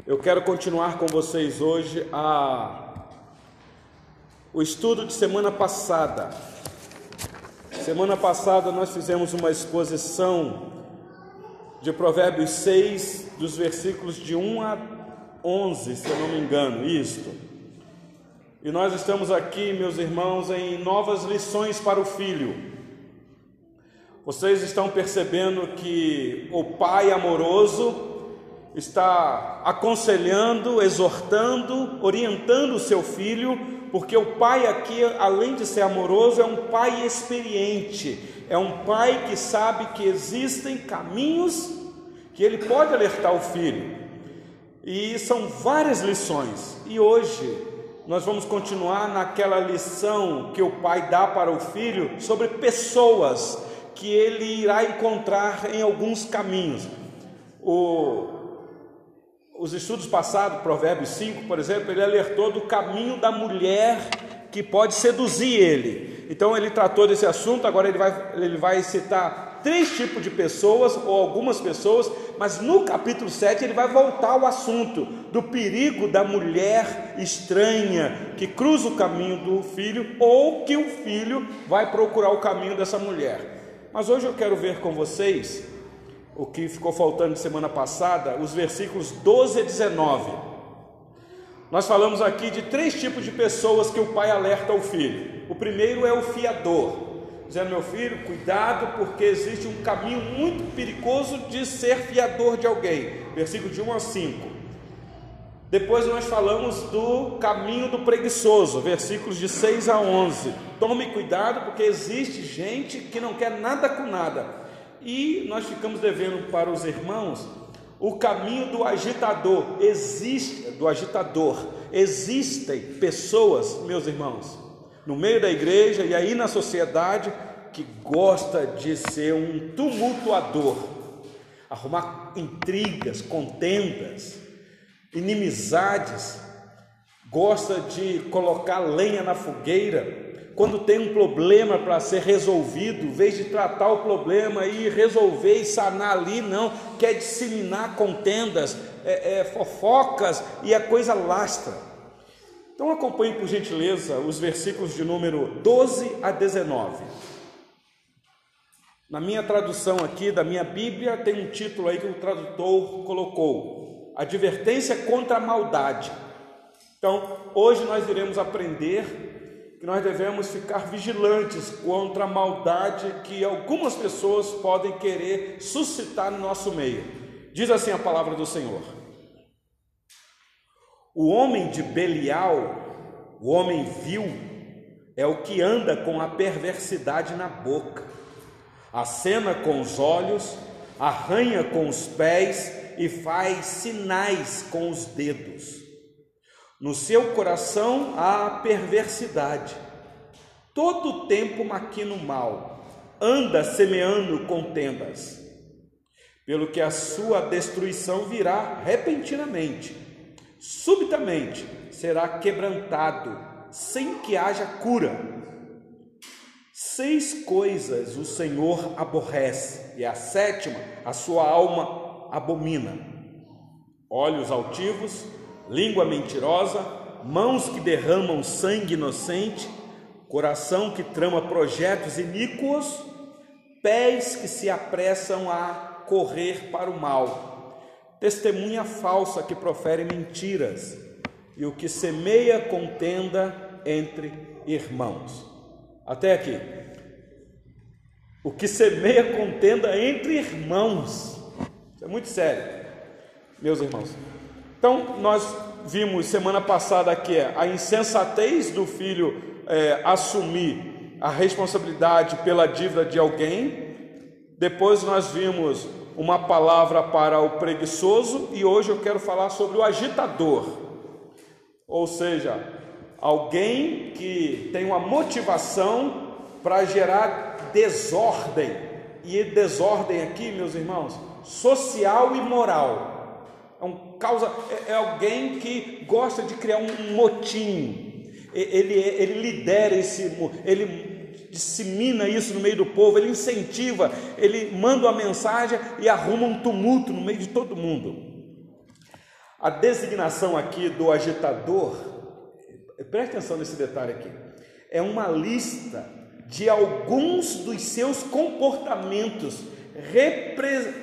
Eu quero continuar com vocês hoje a o estudo de semana passada. Semana passada nós fizemos uma exposição de Provérbios 6, dos versículos de 1 a 11, se eu não me engano, isto. E nós estamos aqui, meus irmãos, em novas lições para o filho. Vocês estão percebendo que o pai amoroso está aconselhando, exortando, orientando o seu filho, porque o pai aqui, além de ser amoroso, é um pai experiente, é um pai que sabe que existem caminhos que ele pode alertar o filho. E são várias lições. E hoje nós vamos continuar naquela lição que o pai dá para o filho sobre pessoas que ele irá encontrar em alguns caminhos. O, os estudos passados, Provérbios 5, por exemplo, ele alertou do caminho da mulher que pode seduzir ele. Então ele tratou desse assunto, agora ele vai, ele vai citar três tipos de pessoas, ou algumas pessoas, mas no capítulo 7 ele vai voltar ao assunto do perigo da mulher estranha que cruza o caminho do filho, ou que o filho vai procurar o caminho dessa mulher. Mas hoje eu quero ver com vocês o que ficou faltando de semana passada, os versículos 12 a 19. Nós falamos aqui de três tipos de pessoas que o pai alerta ao filho. O primeiro é o fiador, dizendo: Meu filho, cuidado, porque existe um caminho muito perigoso de ser fiador de alguém. Versículo de 1 a 5. Depois nós falamos do caminho do preguiçoso, versículos de 6 a 11. Tome cuidado, porque existe gente que não quer nada com nada. E nós ficamos devendo para os irmãos o caminho do agitador. Existe, do agitador. Existem pessoas, meus irmãos, no meio da igreja e aí na sociedade que gosta de ser um tumultuador, arrumar intrigas, contendas inimizades, gosta de colocar lenha na fogueira. Quando tem um problema para ser resolvido, em vez de tratar o problema e resolver e sanar ali, não, quer disseminar contendas, é, é, fofocas e a coisa lastra. Então acompanhe por gentileza os versículos de número 12 a 19. Na minha tradução aqui da minha Bíblia tem um título aí que o tradutor colocou: advertência contra a maldade. Então, hoje nós iremos aprender que nós devemos ficar vigilantes contra a maldade que algumas pessoas podem querer suscitar no nosso meio. Diz assim a palavra do Senhor: O homem de Belial, o homem vil, é o que anda com a perversidade na boca, acena com os olhos, arranha com os pés e faz sinais com os dedos. No seu coração há perversidade. Todo o tempo maquina o mal, anda semeando contendas. Pelo que a sua destruição virá repentinamente, subitamente será quebrantado, sem que haja cura. Seis coisas o Senhor aborrece, e a sétima a sua alma abomina: olhos altivos, língua mentirosa, mãos que derramam sangue inocente, coração que trama projetos iníquos, pés que se apressam a correr para o mal, testemunha falsa que profere mentiras, e o que semeia contenda entre irmãos. Até aqui. O que semeia contenda entre irmãos. Isso é muito sério, meus irmãos. Então, nós vimos semana passada aqui a insensatez do filho é, assumir a responsabilidade pela dívida de alguém. Depois, nós vimos uma palavra para o preguiçoso e hoje eu quero falar sobre o agitador, ou seja, alguém que tem uma motivação para gerar desordem. E desordem aqui, meus irmãos, social e moral. É, um causa, é, é alguém que gosta de criar um motim. Ele, ele lidera esse, ele dissemina isso no meio do povo, ele incentiva, ele manda uma mensagem e arruma um tumulto no meio de todo mundo. A designação aqui do agitador, preste atenção nesse detalhe aqui, é uma lista de alguns dos seus comportamentos repre...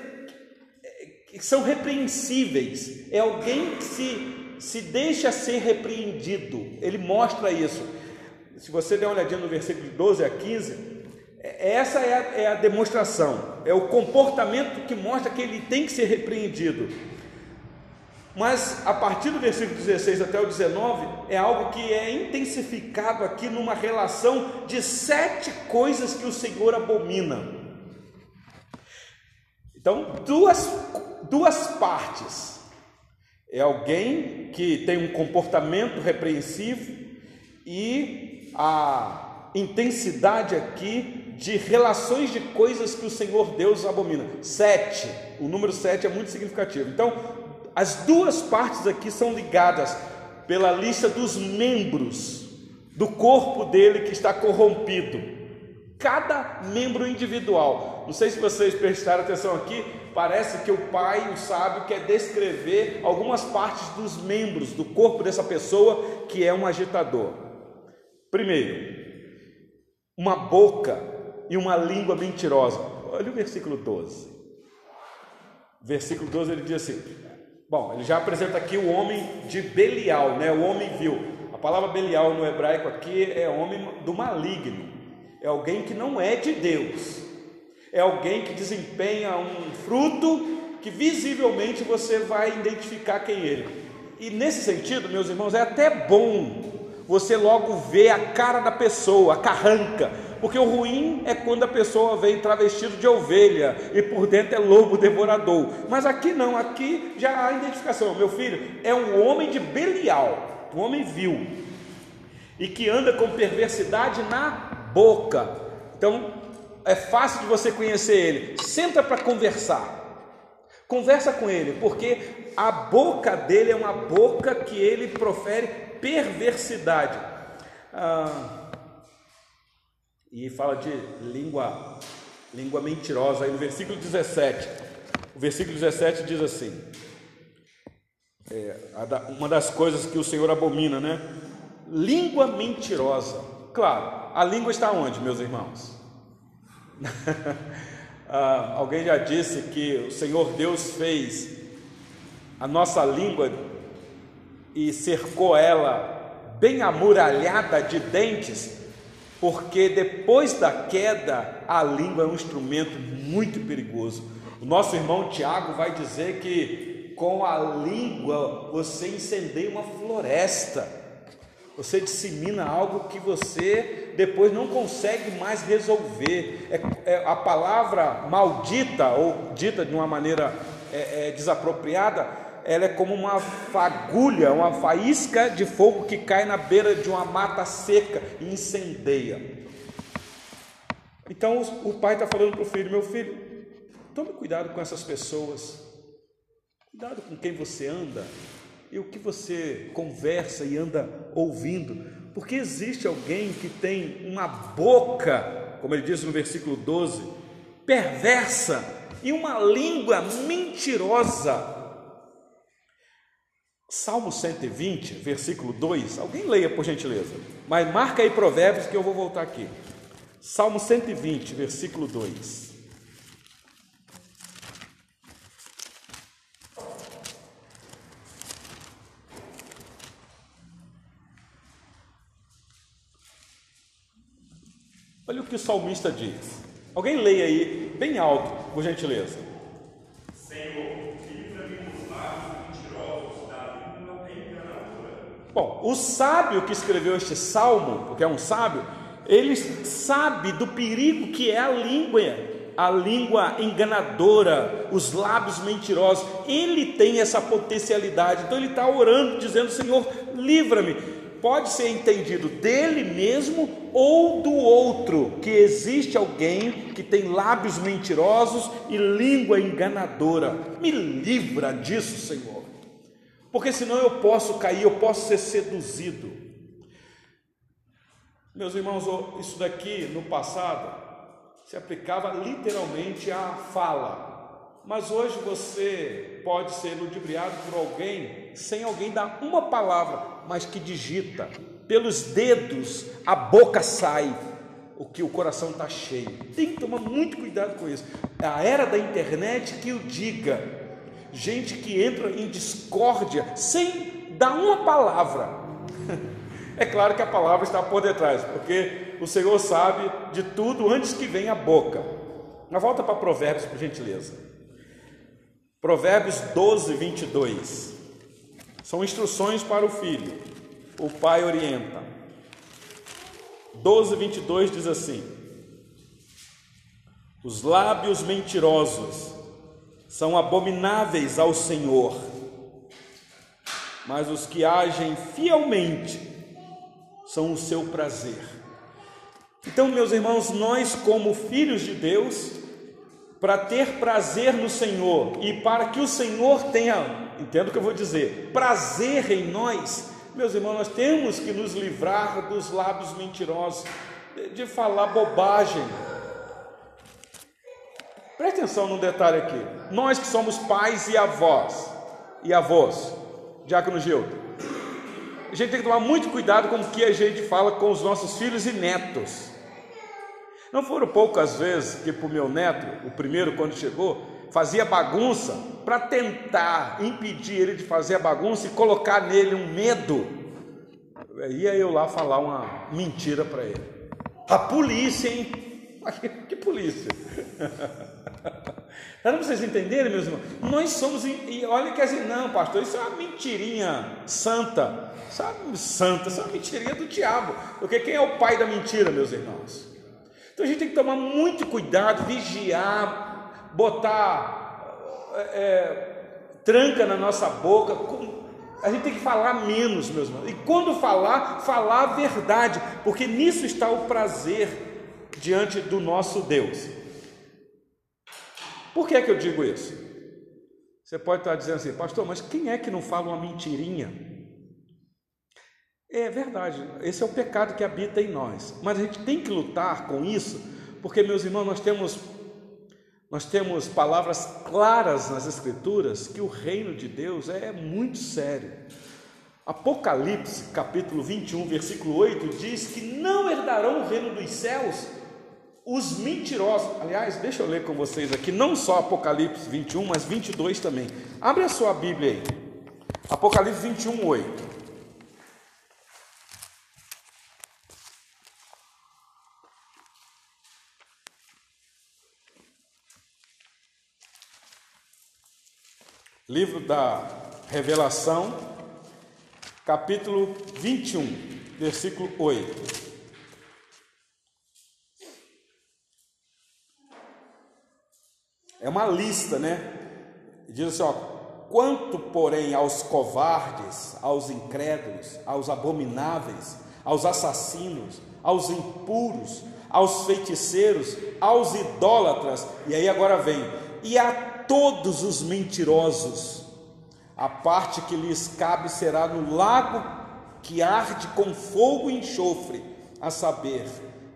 que são repreensíveis. É alguém que se, se deixa ser repreendido, ele mostra isso. Se você der uma olhadinha no versículo 12 a 15, é, essa é a, é a demonstração, é o comportamento que mostra que ele tem que ser repreendido. Mas a partir do versículo 16 até o 19, é algo que é intensificado aqui numa relação de sete coisas que o Senhor abomina. Então, duas, duas partes. É alguém que tem um comportamento repreensivo e a intensidade aqui de relações de coisas que o Senhor Deus abomina. Sete. O número sete é muito significativo. Então, as duas partes aqui são ligadas pela lista dos membros do corpo dele que está corrompido. Cada membro individual. Não sei se vocês prestaram atenção aqui, parece que o pai, o sábio, quer descrever algumas partes dos membros do corpo dessa pessoa que é um agitador. Primeiro, uma boca e uma língua mentirosa. Olha o versículo 12. Versículo 12 ele diz assim: Bom, ele já apresenta aqui o homem de Belial, né? O homem vil. A palavra Belial no hebraico aqui é homem do maligno. É alguém que não é de Deus. É alguém que desempenha um fruto que visivelmente você vai identificar quem ele. E nesse sentido, meus irmãos, é até bom você logo ver a cara da pessoa, a carranca, porque o ruim é quando a pessoa vem travestido de ovelha e por dentro é lobo devorador. Mas aqui não, aqui já há identificação. Meu filho é um homem de Belial, um homem vil, e que anda com perversidade na boca. Então é fácil de você conhecer ele. Senta para conversar. Conversa com ele, porque a boca dele é uma boca que ele profere perversidade. Ah, e fala de língua, língua mentirosa. Aí no versículo 17, o versículo 17 diz assim: é, uma das coisas que o Senhor abomina, né? Língua mentirosa. Claro, a língua está onde, meus irmãos? ah, alguém já disse que o Senhor Deus fez a nossa língua e cercou ela bem amuralhada de dentes porque depois da queda, a língua é um instrumento muito perigoso. O nosso irmão Tiago vai dizer que com a língua você incendeia uma floresta, você dissemina algo que você depois não consegue mais resolver. É, é a palavra maldita, ou dita de uma maneira é, é, desapropriada, ela é como uma fagulha, uma faísca de fogo que cai na beira de uma mata seca e incendeia. Então o pai está falando para o filho: meu filho, tome cuidado com essas pessoas, cuidado com quem você anda e o que você conversa e anda ouvindo, porque existe alguém que tem uma boca, como ele diz no versículo 12, perversa e uma língua mentirosa. Salmo 120, versículo 2. Alguém leia por gentileza. Mas marca aí Provérbios que eu vou voltar aqui. Salmo 120, versículo 2. Olha o que o salmista diz. Alguém leia aí, bem alto, por gentileza. Bom, o sábio que escreveu este salmo, porque é um sábio, ele sabe do perigo que é a língua, a língua enganadora, os lábios mentirosos. Ele tem essa potencialidade, então ele está orando, dizendo: Senhor, livra-me. Pode ser entendido dele mesmo ou do outro, que existe alguém que tem lábios mentirosos e língua enganadora. Me livra disso, Senhor porque senão eu posso cair, eu posso ser seduzido. Meus irmãos, isso daqui no passado se aplicava literalmente à fala. Mas hoje você pode ser ludibriado por alguém sem alguém dar uma palavra, mas que digita. Pelos dedos a boca sai o que o coração está cheio. Tem que tomar muito cuidado com isso. A era da internet que o diga. Gente que entra em discórdia sem dar uma palavra. É claro que a palavra está por detrás, porque o Senhor sabe de tudo antes que venha a boca. Mas volta para Provérbios, por gentileza. Provérbios 12, 22. São instruções para o filho. O pai orienta. 12, 22 diz assim: Os lábios mentirosos são abomináveis ao Senhor, mas os que agem fielmente são o seu prazer. Então, meus irmãos, nós, como filhos de Deus, para ter prazer no Senhor e para que o Senhor tenha, entendo o que eu vou dizer, prazer em nós, meus irmãos, nós temos que nos livrar dos lábios mentirosos, de falar bobagem. Preste atenção num detalhe aqui. Nós que somos pais e avós, e avós, Diácono Gildo, a gente tem que tomar muito cuidado com o que a gente fala com os nossos filhos e netos. Não foram poucas vezes que para o meu neto, o primeiro quando chegou, fazia bagunça para tentar impedir ele de fazer a bagunça e colocar nele um medo. Ia eu lá falar uma mentira para ele. A polícia, hein? Que polícia? Para vocês entenderem, meus irmãos, nós somos, e olha que assim, não, pastor, isso é uma mentirinha santa, sabe, santa, isso é uma mentirinha do diabo, porque quem é o pai da mentira, meus irmãos? Então a gente tem que tomar muito cuidado, vigiar, botar é, é tranca na nossa boca, a gente tem que falar menos, meus irmãos, e quando falar, falar a verdade, porque nisso está o prazer diante do nosso Deus. Por que é que eu digo isso? Você pode estar dizendo assim, pastor, mas quem é que não fala uma mentirinha? É verdade, esse é o pecado que habita em nós. Mas a gente tem que lutar com isso, porque, meus irmãos, nós temos, nós temos palavras claras nas Escrituras que o reino de Deus é muito sério. Apocalipse, capítulo 21, versículo 8, diz que não herdarão o reino dos céus os mentirosos. Aliás, deixa eu ler com vocês aqui, não só Apocalipse 21, mas 22 também. Abre a sua Bíblia aí. Apocalipse 21, 8. Livro da Revelação, capítulo 21, versículo 8. É uma lista, né? Diz assim, ó, quanto, porém, aos covardes, aos incrédulos, aos abomináveis, aos assassinos, aos impuros, aos feiticeiros, aos idólatras, e aí agora vem, e a todos os mentirosos, a parte que lhes cabe será no lago que arde com fogo e enxofre, a saber,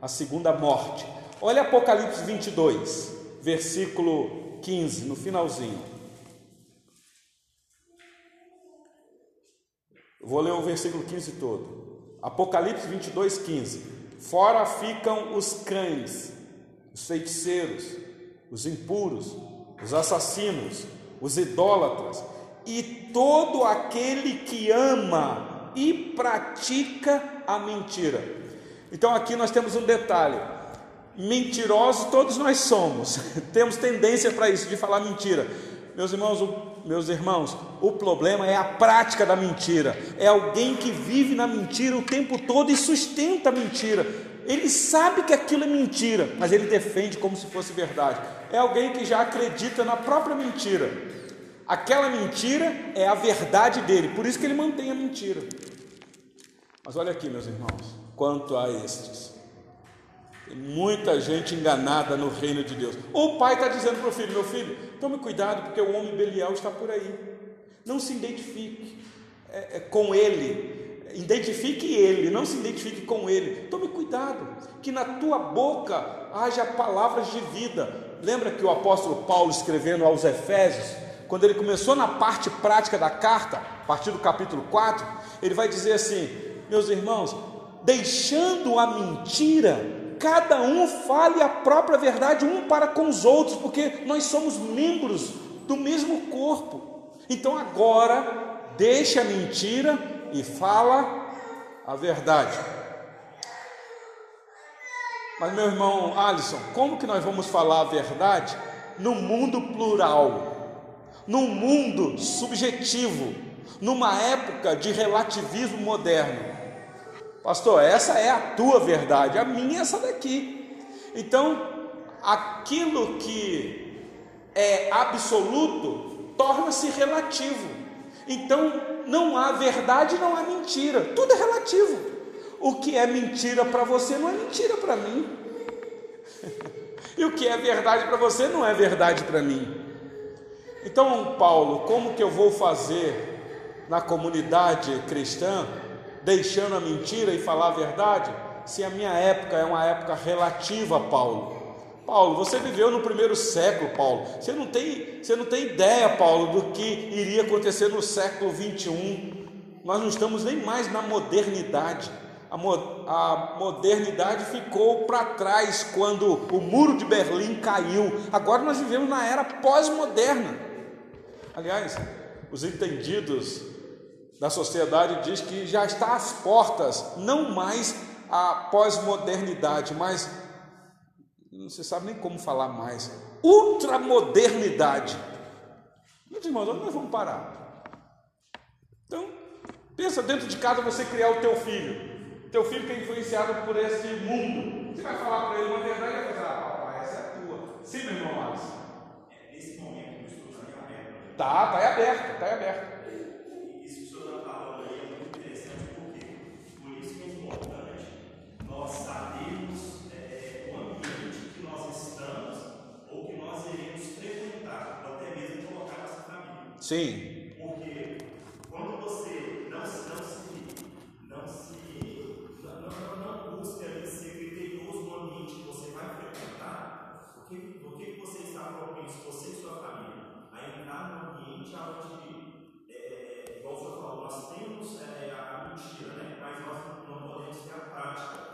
a segunda morte. Olha Apocalipse 22 versículo 15, no finalzinho. Vou ler o versículo 15 todo. Apocalipse 22, 15. Fora ficam os cães, os feiticeiros, os impuros, os assassinos, os idólatras e todo aquele que ama e pratica a mentira. Então aqui nós temos um detalhe mentirosos todos nós somos. Temos tendência para isso, de falar mentira. Meus irmãos, o, meus irmãos, o problema é a prática da mentira. É alguém que vive na mentira o tempo todo e sustenta a mentira. Ele sabe que aquilo é mentira, mas ele defende como se fosse verdade. É alguém que já acredita na própria mentira. Aquela mentira é a verdade dele, por isso que ele mantém a mentira. Mas olha aqui, meus irmãos, quanto a estes muita gente enganada no reino de Deus. O pai está dizendo para o filho: meu filho, tome cuidado, porque o homem Belial está por aí. Não se identifique é, é, com ele. identifique ele, não se identifique com ele. Tome cuidado, que na tua boca haja palavras de vida. Lembra que o apóstolo Paulo escrevendo aos Efésios, quando ele começou na parte prática da carta, a partir do capítulo 4, ele vai dizer assim: Meus irmãos, deixando a mentira, cada um fale a própria verdade um para com os outros, porque nós somos membros do mesmo corpo. Então agora, deixa a mentira e fala a verdade. Mas meu irmão Alisson, como que nós vamos falar a verdade no mundo plural, num mundo subjetivo, numa época de relativismo moderno? Pastor, essa é a tua verdade, a minha é essa daqui. Então, aquilo que é absoluto torna-se relativo. Então, não há verdade, não há mentira. Tudo é relativo. O que é mentira para você não é mentira para mim. e o que é verdade para você não é verdade para mim. Então, Paulo, como que eu vou fazer na comunidade cristã deixando a mentira e falar a verdade, se a minha época é uma época relativa, Paulo. Paulo, você viveu no primeiro século, Paulo. Você não tem, você não tem ideia, Paulo, do que iria acontecer no século 21. Nós não estamos nem mais na modernidade. A, mo a modernidade ficou para trás quando o muro de Berlim caiu. Agora nós vivemos na era pós-moderna. Aliás, os entendidos da sociedade diz que já está às portas, não mais a pós-modernidade, mas não se sabe nem como falar mais, ultramodernidade. Meus irmãos, onde nós vamos parar? Então, pensa dentro de casa você criar o teu filho. Teu filho que é influenciado por esse mundo. Você vai falar para ele uma verdade e vai falar, ah, papai, essa é a tua. Sim, meu irmão Alisson. É, nesse momento o estudo está em aberto. Tá, está aberto, está aberto. O que você está propenso, você e sua família, a entrar num ambiente onde, é, é, igual o senhor falou, nós temos é, a mentira, né? mas nós não podemos ter a prática.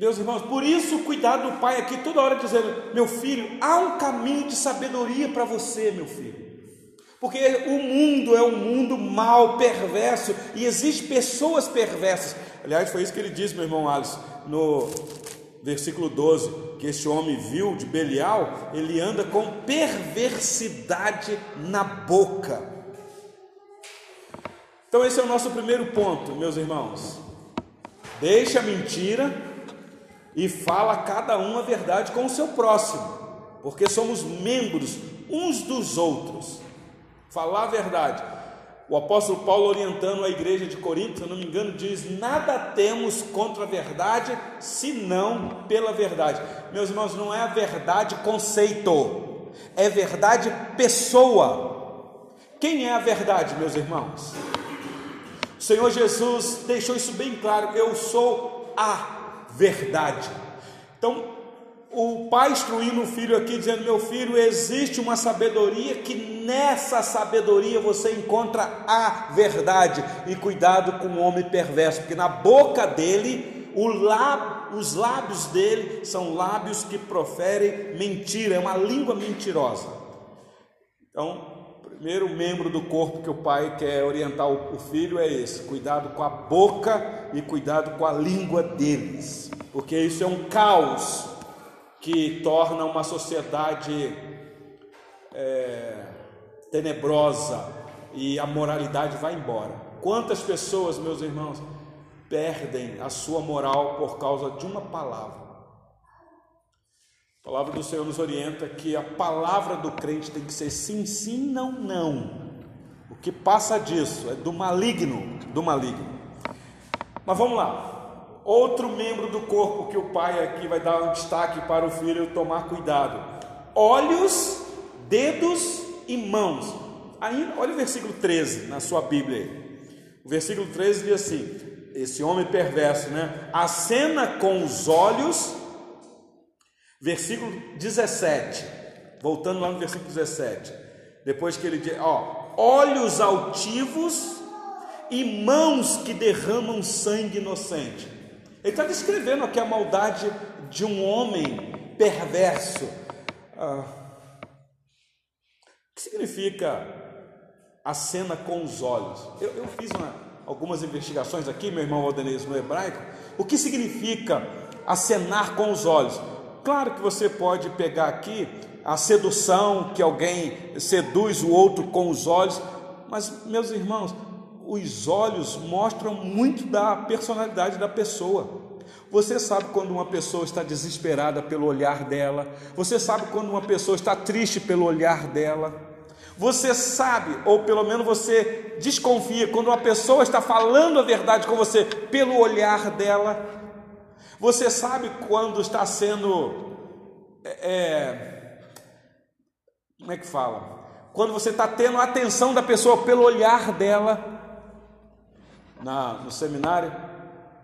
Meus irmãos, por isso cuidado do pai aqui toda hora dizendo: meu filho, há um caminho de sabedoria para você, meu filho. Porque o mundo é um mundo mal, perverso, e existem pessoas perversas. Aliás, foi isso que ele disse, meu irmão Alisson, no versículo 12: que esse homem viu de Belial, ele anda com perversidade na boca. Então, esse é o nosso primeiro ponto, meus irmãos. Deixa a mentira e fala cada um a verdade com o seu próximo, porque somos membros uns dos outros. Falar a verdade. O apóstolo Paulo, orientando a igreja de Corinto, se não me engano, diz: Nada temos contra a verdade, senão pela verdade. Meus irmãos, não é a verdade conceito, é verdade pessoa. Quem é a verdade, meus irmãos? O Senhor Jesus deixou isso bem claro: eu sou a verdade. Então, o pai instruindo o filho aqui, dizendo: Meu filho, existe uma sabedoria que nessa sabedoria você encontra a verdade. E cuidado com o homem perverso, porque na boca dele, os lábios dele são lábios que proferem mentira, é uma língua mentirosa. Então, primeiro membro do corpo que o pai quer orientar o filho é esse: cuidado com a boca e cuidado com a língua deles, porque isso é um caos que torna uma sociedade é, tenebrosa e a moralidade vai embora. Quantas pessoas, meus irmãos, perdem a sua moral por causa de uma palavra. A palavra do Senhor nos orienta que a palavra do crente tem que ser sim, sim, não, não. O que passa disso é do maligno, do maligno. Mas vamos lá. Outro membro do corpo que o pai aqui vai dar um destaque para o filho tomar cuidado: olhos, dedos e mãos. Aí, olha o versículo 13 na sua Bíblia. O versículo 13 diz assim: esse homem perverso, né? Acena com os olhos, versículo 17, voltando lá no versículo 17, depois que ele diz, ó, olhos altivos e mãos que derramam sangue inocente. Ele está descrevendo aqui a maldade de um homem perverso. Ah, o que significa a cena com os olhos? Eu, eu fiz uma, algumas investigações aqui, meu irmão Aldenez, no hebraico. O que significa acenar com os olhos? Claro que você pode pegar aqui a sedução, que alguém seduz o outro com os olhos, mas, meus irmãos, os olhos mostram muito da personalidade da pessoa. Você sabe quando uma pessoa está desesperada pelo olhar dela, você sabe quando uma pessoa está triste pelo olhar dela. Você sabe, ou pelo menos você desconfia, quando uma pessoa está falando a verdade com você pelo olhar dela. Você sabe quando está sendo. É, é, como é que fala? Quando você está tendo a atenção da pessoa pelo olhar dela. Na, no seminário,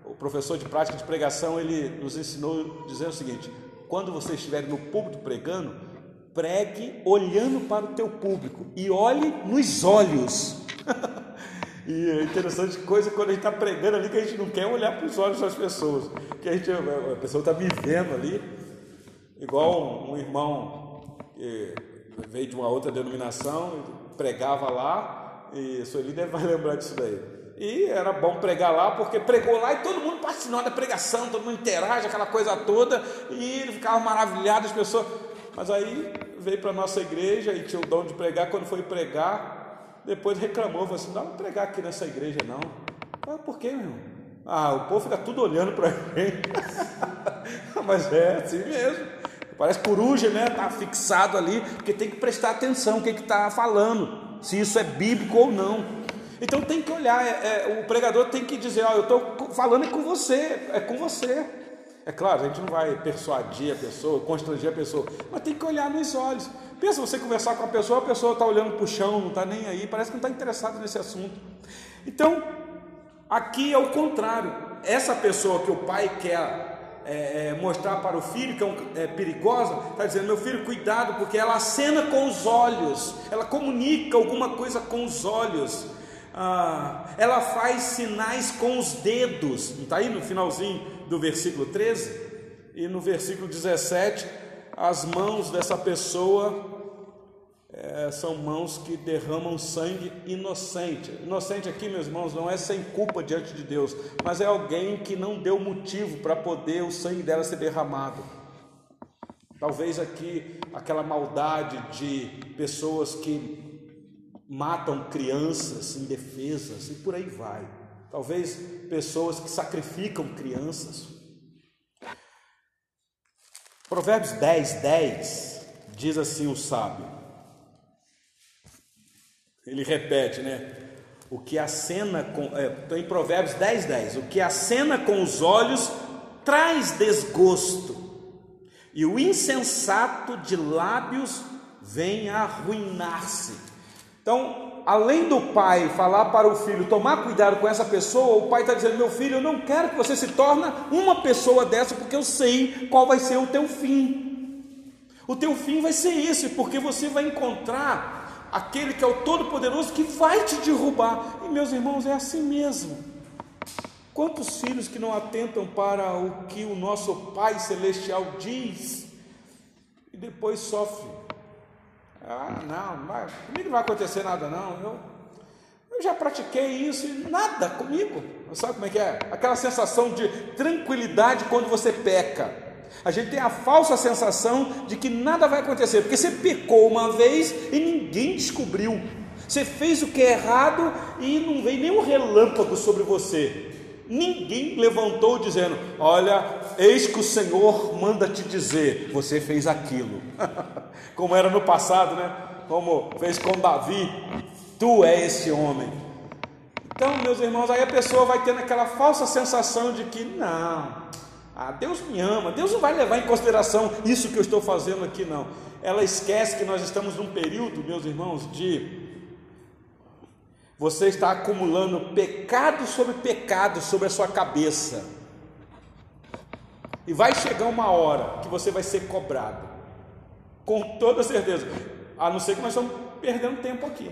o professor de prática de pregação ele nos ensinou dizendo o seguinte: quando você estiver no púlpito pregando, pregue olhando para o teu público e olhe nos olhos. e é interessante coisa quando a gente está pregando ali que a gente não quer olhar para os olhos das pessoas, que a, gente, a pessoa está me vendo ali, igual um, irmão que veio de uma outra denominação, pregava lá, e senhor líder vai lembrar disso daí. E era bom pregar lá, porque pregou lá e todo mundo participou da pregação, todo mundo interage, aquela coisa toda, e ele ficava maravilhado, as pessoas. Mas aí veio para a nossa igreja e tinha o dom de pregar. Quando foi pregar, depois reclamou, falou assim: não vou pregar aqui nessa igreja, não. Ah, por quê, meu irmão? Ah, o povo fica tudo olhando para mim. Mas é assim mesmo. Parece coruja, né? Está fixado ali, porque tem que prestar atenção o que está falando, se isso é bíblico ou não. Então tem que olhar, é, é, o pregador tem que dizer: Ó, eu estou falando com você, é com você. É claro, a gente não vai persuadir a pessoa, constranger a pessoa, mas tem que olhar nos olhos. Pensa você conversar com a pessoa, a pessoa está olhando para o chão, não está nem aí, parece que não está interessado nesse assunto. Então, aqui é o contrário. Essa pessoa que o pai quer é, é, mostrar para o filho que é, um, é perigosa, está dizendo: meu filho, cuidado, porque ela acena com os olhos, ela comunica alguma coisa com os olhos. Ah, ela faz sinais com os dedos, não está aí no finalzinho do versículo 13, e no versículo 17, as mãos dessa pessoa é, são mãos que derramam sangue inocente. Inocente aqui, meus irmãos, não é sem culpa diante de Deus, mas é alguém que não deu motivo para poder o sangue dela ser derramado. Talvez aqui aquela maldade de pessoas que matam crianças indefesas e por aí vai talvez pessoas que sacrificam crianças. Provérbios 10, 10 diz assim o sábio. Ele repete, né? O que acena com. É, em Provérbios 10, 10. O que acena com os olhos traz desgosto, e o insensato de lábios vem arruinar-se. Então, além do pai falar para o filho tomar cuidado com essa pessoa, o pai está dizendo: meu filho, eu não quero que você se torne uma pessoa dessa, porque eu sei qual vai ser o teu fim. O teu fim vai ser esse, porque você vai encontrar aquele que é o Todo-Poderoso que vai te derrubar. E meus irmãos, é assim mesmo. Quantos filhos que não atentam para o que o nosso Pai Celestial diz e depois sofrem ah, não, vai, comigo não vai acontecer nada não. Eu, eu já pratiquei isso e nada comigo. Sabe como é que é? Aquela sensação de tranquilidade quando você peca. A gente tem a falsa sensação de que nada vai acontecer, porque você pecou uma vez e ninguém descobriu. Você fez o que é errado e não veio nenhum relâmpago sobre você. Ninguém levantou dizendo: Olha, eis que o Senhor manda te dizer, você fez aquilo. Como era no passado, né? Como fez com Davi, tu é esse homem. Então, meus irmãos, aí a pessoa vai tendo aquela falsa sensação de que não, ah, Deus me ama, Deus não vai levar em consideração isso que eu estou fazendo aqui, não. Ela esquece que nós estamos num período, meus irmãos, de você está acumulando pecado sobre pecado sobre a sua cabeça. E vai chegar uma hora que você vai ser cobrado. Com toda certeza. A não ser que nós estamos perdendo tempo aqui.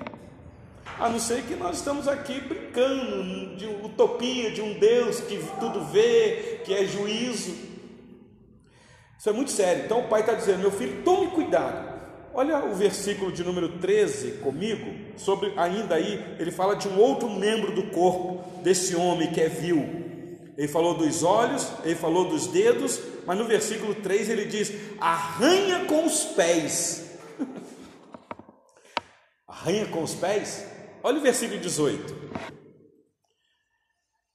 A não ser que nós estamos aqui brincando de utopia de um Deus que tudo vê, que é juízo. Isso é muito sério. Então o pai está dizendo: meu filho, tome cuidado. Olha o versículo de número 13 comigo, sobre ainda aí, ele fala de um outro membro do corpo desse homem que é vil. Ele falou dos olhos, ele falou dos dedos, mas no versículo 3 ele diz: arranha com os pés. arranha com os pés? Olha o versículo 18.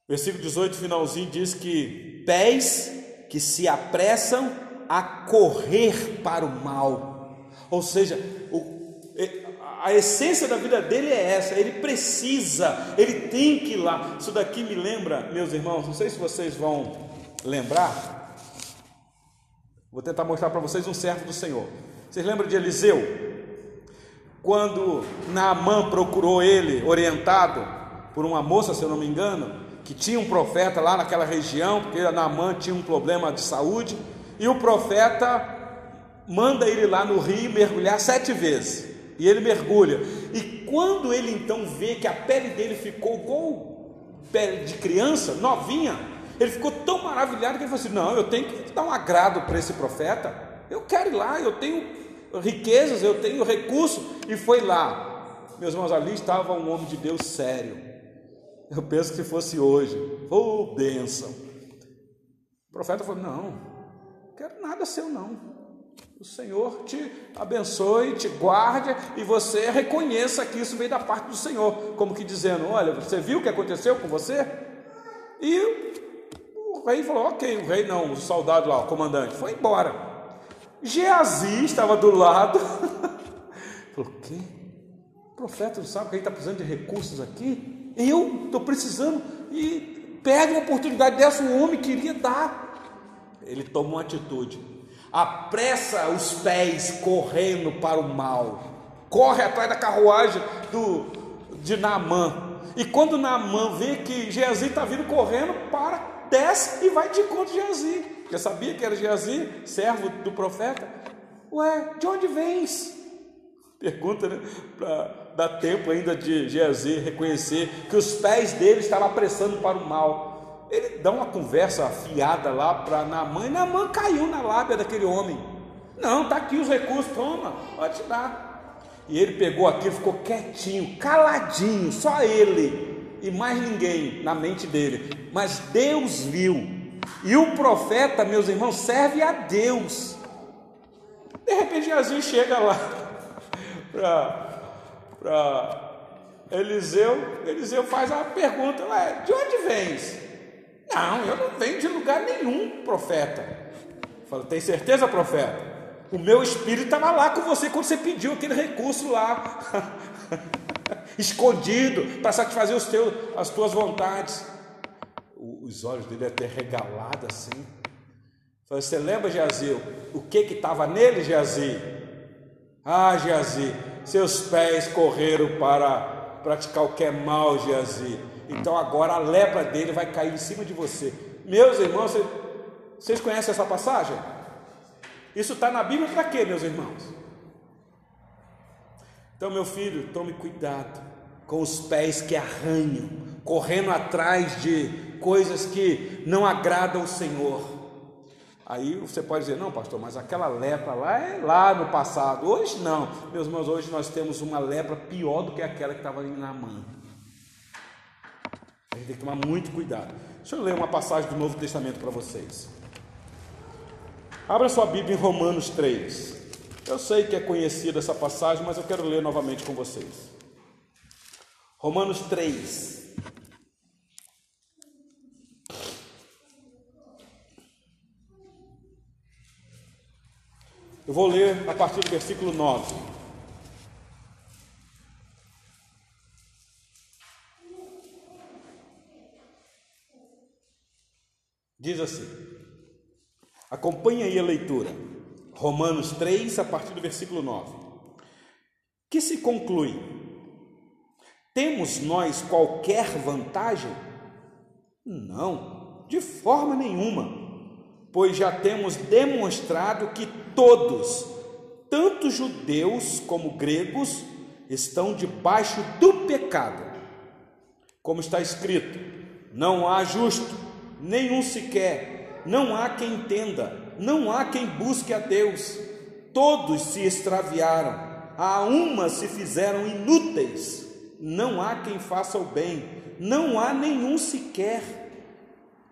Versículo 18, finalzinho, diz que pés que se apressam a correr para o mal ou seja, o, a essência da vida dele é essa, ele precisa, ele tem que ir lá. Isso daqui me lembra, meus irmãos, não sei se vocês vão lembrar. Vou tentar mostrar para vocês um servo do Senhor. Vocês lembram de Eliseu? Quando Naamã procurou ele, orientado por uma moça, se eu não me engano, que tinha um profeta lá naquela região, porque Naamã tinha um problema de saúde, e o profeta manda ele lá no rio mergulhar sete vezes. E ele mergulha. E quando ele então vê que a pele dele ficou igual pele de criança, novinha, ele ficou tão maravilhado que ele falou assim: Não, eu tenho que dar um agrado para esse profeta. Eu quero ir lá, eu tenho riquezas, eu tenho recurso. E foi lá. Meus irmãos, ali estava um homem de Deus sério. Eu penso que se fosse hoje, oh bênção. O profeta falou: Não, não quero nada seu, não. O Senhor te abençoe, te guarde e você reconheça que isso veio da parte do Senhor, como que dizendo: Olha, você viu o que aconteceu com você? E o rei falou: Ok, o rei não, o soldado lá, o comandante, foi embora. Geazi estava do lado, falou: O quê? O profeta não sabe que gente está precisando de recursos aqui? Eu estou precisando e pega uma oportunidade dessa, o homem queria dar. Ele toma uma atitude apressa os pés correndo para o mal, corre atrás da carruagem do, de Naamã. E quando Naamã vê que Geazi está vindo correndo, para, desce e vai de encontro de Geazi. Já sabia que era Geazi, servo do profeta. Ué, de onde vens? Pergunta, né? Para dar tempo ainda de Geazi reconhecer que os pés dele estavam apressando para o mal. Ele dá uma conversa afiada lá para Naamã, e Naamã caiu na lábia daquele homem. Não, está aqui os recursos, toma, pode te dar. E ele pegou aquilo, ficou quietinho, caladinho, só ele e mais ninguém na mente dele. Mas Deus viu. E o profeta, meus irmãos, serve a Deus. De repente Jesus chega lá para Eliseu. Eliseu faz a pergunta: de onde vens? Não, eu não venho de lugar nenhum, profeta. Fala, tem certeza, profeta? O meu espírito estava lá com você quando você pediu aquele recurso lá, escondido, para satisfazer os teus, as tuas vontades. Os olhos dele até regalados assim. Falei, você lembra, Geazi, o que que estava nele, Geazi? Ah, Geazi, seus pés correram para praticar o que é mal, Geazi. Então agora a lepra dele vai cair em cima de você. Meus irmãos, vocês conhecem essa passagem? Isso está na Bíblia para quê, meus irmãos? Então, meu filho, tome cuidado com os pés que arranham, correndo atrás de coisas que não agradam ao Senhor. Aí você pode dizer, não, pastor, mas aquela lepra lá é lá no passado. Hoje não, meus irmãos, hoje nós temos uma lepra pior do que aquela que estava na mão gente tem que tomar muito cuidado. Deixa eu ler uma passagem do Novo Testamento para vocês. Abra sua Bíblia em Romanos 3. Eu sei que é conhecida essa passagem, mas eu quero ler novamente com vocês. Romanos 3. Eu vou ler a partir do versículo 9. Diz assim: acompanhe aí a leitura, Romanos 3, a partir do versículo 9. Que se conclui: temos nós qualquer vantagem? Não, de forma nenhuma pois já temos demonstrado que todos, tanto judeus como gregos, estão debaixo do pecado. Como está escrito: não há justo, nenhum sequer, não há quem entenda, não há quem busque a Deus. Todos se extraviaram, a uma se fizeram inúteis. Não há quem faça o bem, não há nenhum sequer.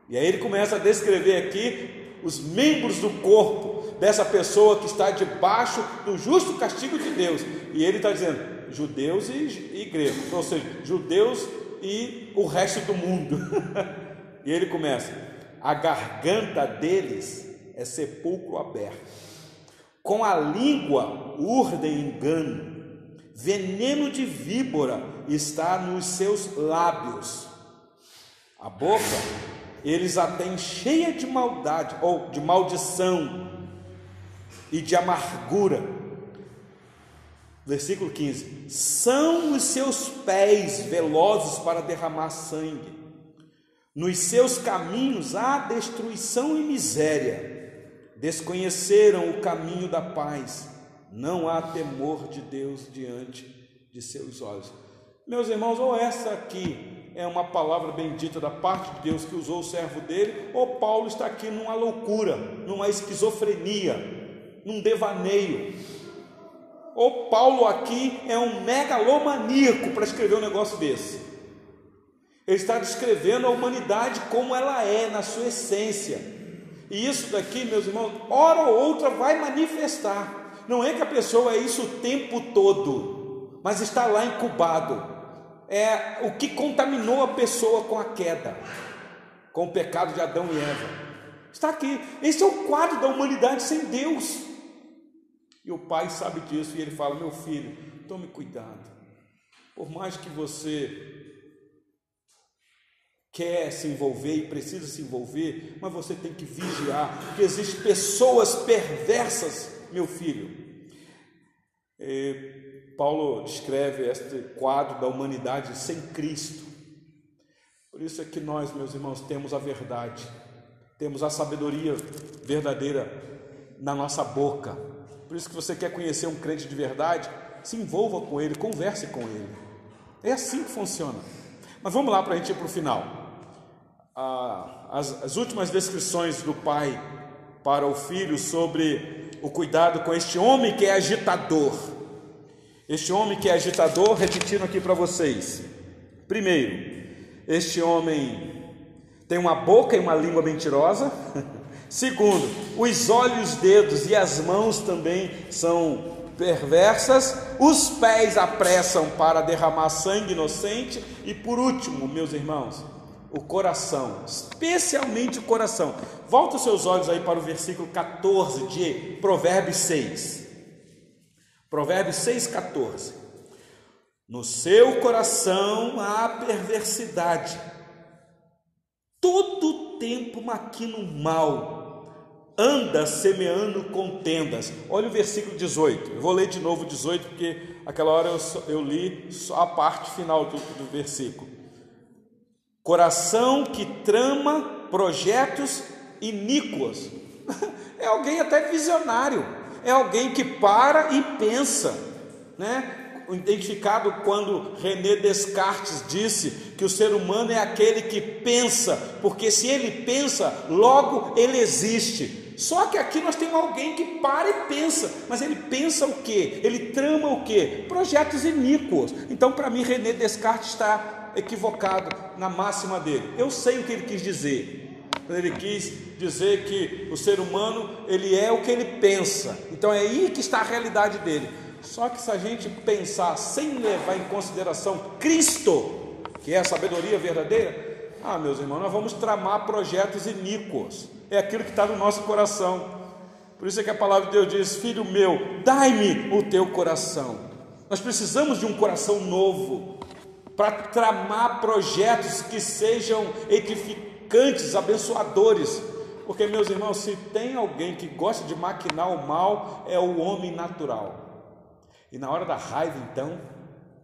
E aí ele começa a descrever aqui os membros do corpo dessa pessoa que está debaixo do justo castigo de Deus. E ele está dizendo judeus e, e gregos, ou seja, judeus e o resto do mundo. e ele começa: a garganta deles é sepulcro aberto, com a língua urdem engano, veneno de víbora está nos seus lábios. A boca eles a têm cheia de maldade ou de maldição e de amargura. Versículo 15: São os seus pés velozes para derramar sangue, nos seus caminhos há destruição e miséria. Desconheceram o caminho da paz, não há temor de Deus diante de seus olhos. Meus irmãos, ou essa aqui é uma palavra bendita da parte de Deus que usou o servo dele, ou Paulo está aqui numa loucura, numa esquizofrenia, num devaneio. Ou Paulo aqui é um megalomaníaco para escrever um negócio desse. Ele está descrevendo a humanidade como ela é, na sua essência. E isso daqui, meus irmãos, hora ou outra vai manifestar. Não é que a pessoa é isso o tempo todo, mas está lá incubado é o que contaminou a pessoa com a queda, com o pecado de Adão e Eva. Está aqui. Esse é o quadro da humanidade sem Deus. E o pai sabe disso e ele fala: Meu filho, tome cuidado. Por mais que você quer se envolver e precisa se envolver, mas você tem que vigiar, porque existem pessoas perversas, meu filho. É, Paulo descreve este quadro da humanidade sem Cristo. Por isso é que nós, meus irmãos, temos a verdade, temos a sabedoria verdadeira na nossa boca. Por isso que você quer conhecer um crente de verdade, se envolva com ele, converse com ele. É assim que funciona. Mas vamos lá para a gente ir para o final. Ah, as, as últimas descrições do pai para o filho sobre o cuidado com este homem que é agitador. Este homem que é agitador, repetindo aqui para vocês. Primeiro, este homem tem uma boca e uma língua mentirosa. Segundo, os olhos, dedos e as mãos também são perversas. Os pés apressam para derramar sangue inocente. E por último, meus irmãos, o coração, especialmente o coração. Volta os seus olhos aí para o versículo 14 de Provérbios 6. Provérbios 6,14. No seu coração há perversidade, todo tempo maquina o mal, anda semeando contendas. Olha o versículo 18, eu vou ler de novo 18, porque aquela hora eu, eu li só a parte final do, do versículo. Coração que trama projetos iníquos, é alguém até visionário é alguém que para e pensa, né? Identificado quando René Descartes disse que o ser humano é aquele que pensa, porque se ele pensa, logo ele existe. Só que aqui nós temos alguém que para e pensa, mas ele pensa o que? Ele trama o que? Projetos iníquos. Então, para mim, René Descartes está equivocado na máxima dele. Eu sei o que ele quis dizer, ele quis dizer que o ser humano ele é o que ele pensa. Então é aí que está a realidade dele. Só que se a gente pensar sem levar em consideração Cristo, que é a sabedoria verdadeira, ah, meus irmãos, nós vamos tramar projetos iníquos. É aquilo que está no nosso coração. Por isso é que a palavra de Deus diz: Filho meu, dai-me o teu coração. Nós precisamos de um coração novo para tramar projetos que sejam edificantes, abençoadores. Porque, meus irmãos, se tem alguém que gosta de maquinar o mal, é o homem natural. E na hora da raiva, então,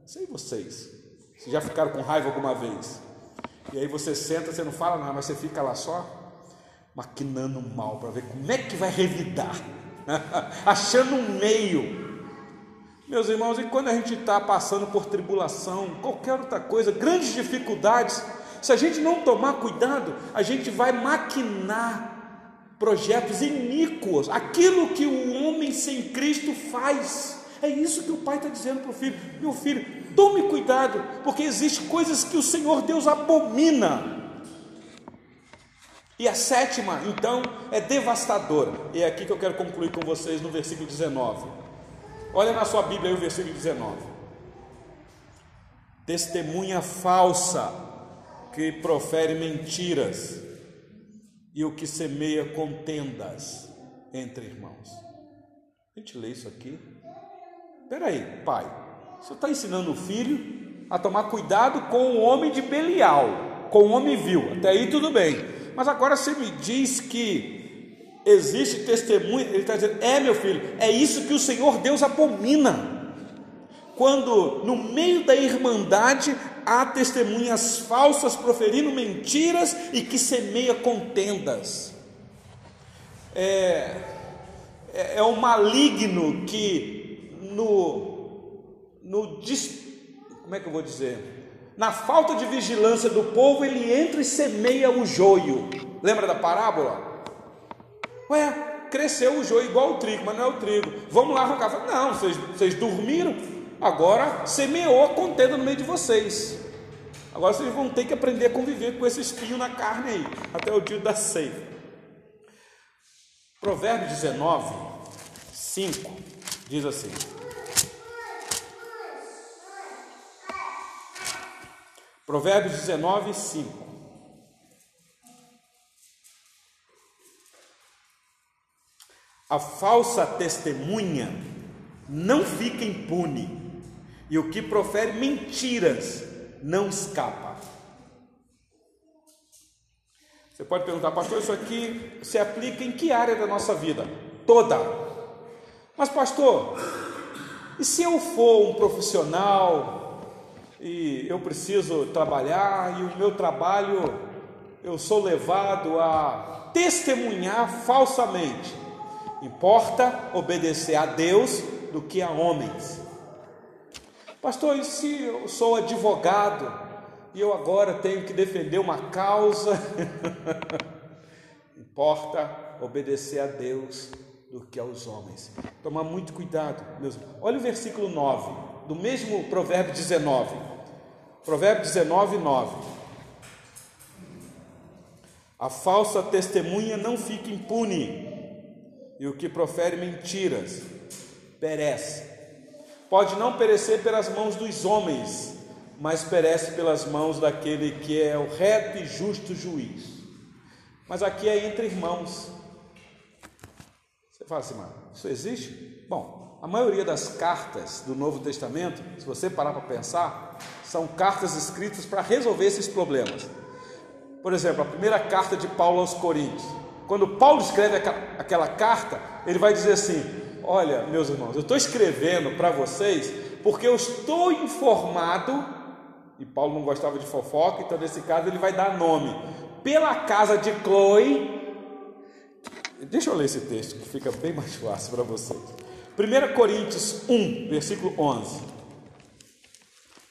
sei vocês, se já ficaram com raiva alguma vez, e aí você senta, você não fala nada, mas você fica lá só maquinando mal para ver como é que vai revidar, achando um meio. Meus irmãos, e quando a gente está passando por tribulação, qualquer outra coisa, grandes dificuldades, se a gente não tomar cuidado, a gente vai maquinar projetos iníquos, aquilo que o homem sem Cristo faz. É isso que o pai está dizendo para o filho: meu filho, tome cuidado, porque existem coisas que o Senhor Deus abomina. E a sétima, então, é devastadora. E é aqui que eu quero concluir com vocês no versículo 19. Olha na sua Bíblia aí o versículo 19. Testemunha falsa que profere mentiras e o que semeia contendas entre irmãos. A gente lê isso aqui. Peraí, pai, você está ensinando o filho a tomar cuidado com o homem de Belial, com o homem vil. Até aí tudo bem. Mas agora você me diz que existe testemunha. Ele está dizendo: é meu filho, é isso que o Senhor Deus abomina. Quando no meio da irmandade há testemunhas falsas proferindo mentiras e que semeia contendas. É, é, é maligno que no, no como é que eu vou dizer? Na falta de vigilância do povo, ele entra e semeia o joio. Lembra da parábola? Ué, cresceu o joio igual o trigo, mas não é o trigo. Vamos lá arrancar. Não, vocês, vocês dormiram, agora semeou a contenda no meio de vocês. Agora vocês vão ter que aprender a conviver com esse espinho na carne aí, até o dia da ceia. Provérbio 19, 5 diz assim: Provérbios 19, 5. A falsa testemunha não fica impune, e o que profere mentiras não escapa. Você pode perguntar, pastor, isso aqui se aplica em que área da nossa vida? Toda. Mas, pastor, e se eu for um profissional e eu preciso trabalhar, e o meu trabalho eu sou levado a testemunhar falsamente. Importa obedecer a Deus do que a homens. Pastor, e se eu sou advogado e eu agora tenho que defender uma causa? Importa obedecer a Deus do que aos homens. Tomar muito cuidado, meus. Olha o versículo 9, do mesmo provérbio 19. Provérbio 19, 9. A falsa testemunha não fica impune, e o que profere mentiras perece. Pode não perecer pelas mãos dos homens, mas perece pelas mãos daquele que é o reto e justo juiz. Mas aqui é entre irmãos. Você fala assim, mas isso existe? Bom, a maioria das cartas do Novo Testamento, se você parar para pensar, são cartas escritas para resolver esses problemas. Por exemplo, a primeira carta de Paulo aos Coríntios. Quando Paulo escreve aquela carta, ele vai dizer assim: Olha, meus irmãos, eu estou escrevendo para vocês porque eu estou informado, e Paulo não gostava de fofoca, então nesse caso ele vai dar nome, pela casa de Chloe. Deixa eu ler esse texto que fica bem mais fácil para vocês. 1 Coríntios 1, versículo 11.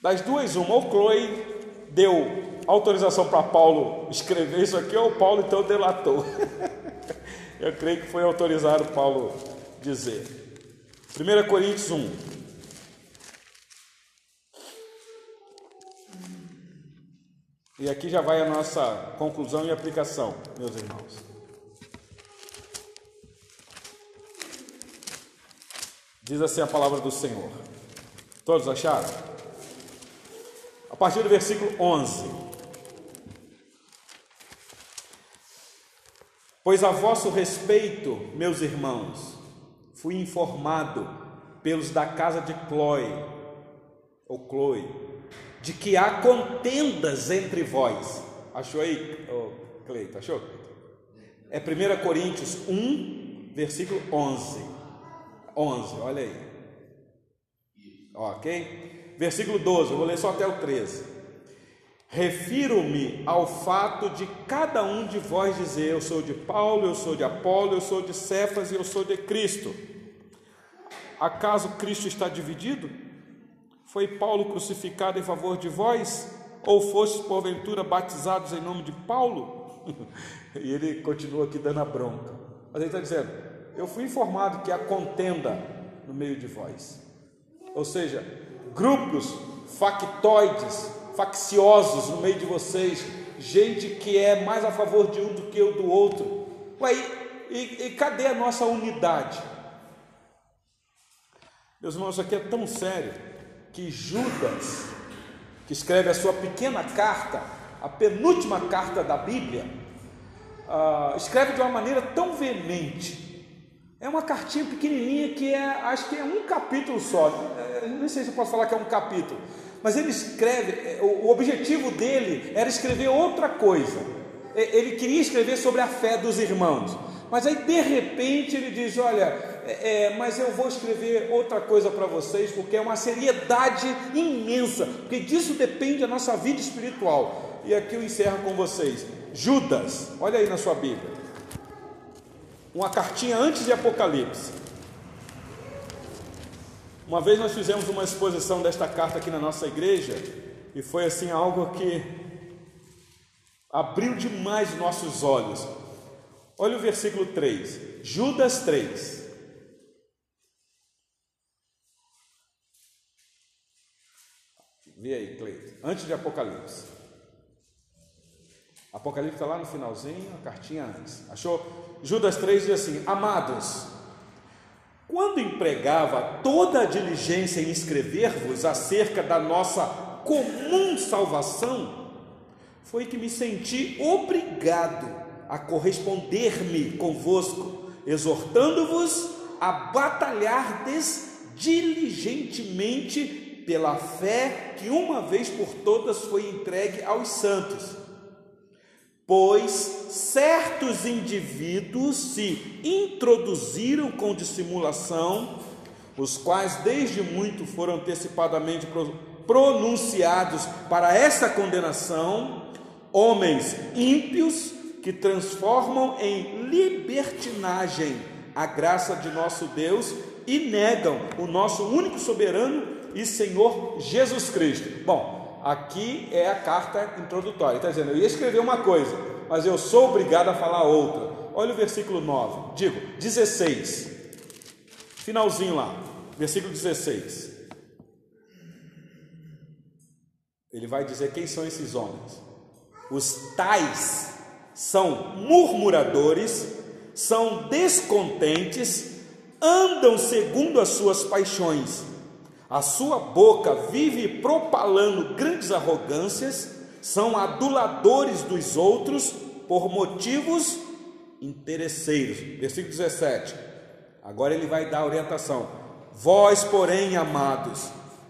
Das duas, uma, ou Chloe deu autorização para Paulo escrever isso aqui, ou Paulo então delatou. Eu creio que foi autorizado Paulo dizer. 1 Coríntios 1. E aqui já vai a nossa conclusão e aplicação, meus irmãos. Diz assim a palavra do Senhor. Todos acharam? A partir do versículo 11. Pois a vosso respeito, meus irmãos, fui informado pelos da casa de Cloe, ou Chloe, de que há contendas entre vós. Achou aí, Cleito? Achou? É 1 Coríntios 1, versículo 11. 11, olha aí. Ok? Versículo 12, eu vou ler só até o 13. Refiro-me ao fato de cada um de vós dizer: Eu sou de Paulo, eu sou de Apolo, eu sou de Cefas e eu sou de Cristo. Acaso Cristo está dividido? Foi Paulo crucificado em favor de vós? Ou fostes porventura batizados em nome de Paulo? e ele continua aqui dando a bronca. Mas ele está dizendo: Eu fui informado que há contenda no meio de vós. Ou seja, grupos factoides, facciosos no meio de vocês, gente que é mais a favor de um do que o do outro. Ué, e, e cadê a nossa unidade? Meus irmãos, isso aqui é tão sério que Judas, que escreve a sua pequena carta, a penúltima carta da Bíblia, uh, escreve de uma maneira tão veemente. É uma cartinha pequenininha que é, acho que é um capítulo só. É, não sei se eu posso falar que é um capítulo, mas ele escreve. É, o objetivo dele era escrever outra coisa. Ele queria escrever sobre a fé dos irmãos. Mas aí de repente ele diz: Olha, é, é mas eu vou escrever outra coisa para vocês, porque é uma seriedade imensa, porque disso depende a nossa vida espiritual. E aqui eu encerro com vocês. Judas, olha aí na sua Bíblia. Uma cartinha antes de Apocalipse. Uma vez nós fizemos uma exposição desta carta aqui na nossa igreja, e foi assim algo que abriu demais nossos olhos. Olha o versículo 3, Judas 3. Vê aí, Cleito, antes de Apocalipse. Apocalipse está lá no finalzinho, a cartinha antes. Achou? Judas 3 diz assim: Amados, quando empregava toda a diligência em escrever-vos acerca da nossa comum salvação, foi que me senti obrigado a corresponder-me convosco, exortando-vos a batalhardes diligentemente pela fé que uma vez por todas foi entregue aos santos. Pois certos indivíduos se introduziram com dissimulação, os quais desde muito foram antecipadamente pronunciados para essa condenação, homens ímpios, que transformam em libertinagem a graça de nosso Deus e negam o nosso único soberano e Senhor Jesus Cristo. Bom, aqui é a carta introdutória. Está dizendo, eu ia escrever uma coisa, mas eu sou obrigado a falar outra. Olha o versículo 9, digo, 16, finalzinho lá, versículo 16. Ele vai dizer quem são esses homens. Os tais são murmuradores, são descontentes, andam segundo as suas paixões. A sua boca vive propalando grandes arrogâncias, são aduladores dos outros por motivos interesseiros. Versículo 17. Agora ele vai dar orientação. Vós, porém, amados,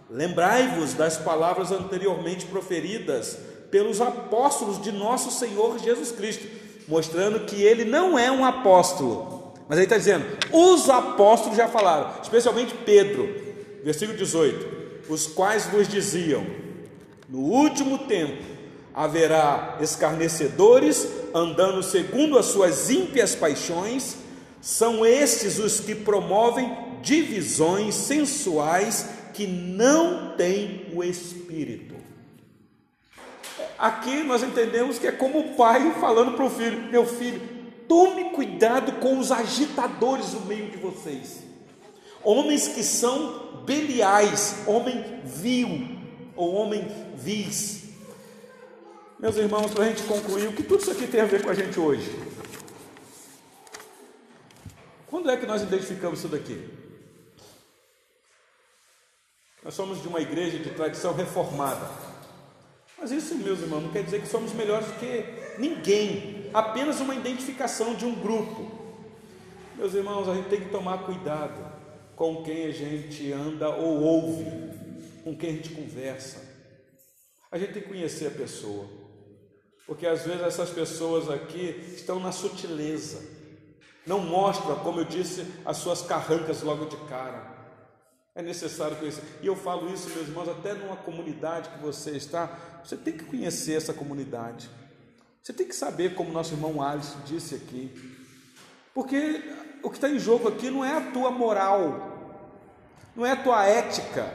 lembrai-vos das palavras anteriormente proferidas pelos apóstolos de nosso Senhor Jesus Cristo, mostrando que ele não é um apóstolo. Mas ele está dizendo: os apóstolos já falaram, especialmente Pedro, versículo 18: os quais vos diziam: no último tempo haverá escarnecedores andando segundo as suas ímpias paixões, são estes os que promovem divisões sensuais que não têm o espírito. Aqui nós entendemos que é como o pai falando para o filho: Meu filho, tome cuidado com os agitadores no meio de vocês, homens que são beliais, homem vil ou homem vis. Meus irmãos, para a gente concluir, o que tudo isso aqui tem a ver com a gente hoje? Quando é que nós identificamos isso daqui? Nós somos de uma igreja de tradição reformada. Mas isso, meus irmãos, não quer dizer que somos melhores do que ninguém, apenas uma identificação de um grupo. Meus irmãos, a gente tem que tomar cuidado com quem a gente anda ou ouve, com quem a gente conversa. A gente tem que conhecer a pessoa, porque às vezes essas pessoas aqui estão na sutileza, não mostram, como eu disse, as suas carrancas logo de cara. É necessário conhecer. E eu falo isso, meus irmãos, até numa comunidade que você está, você tem que conhecer essa comunidade. Você tem que saber, como nosso irmão Alisson disse aqui. Porque o que está em jogo aqui não é a tua moral, não é a tua ética,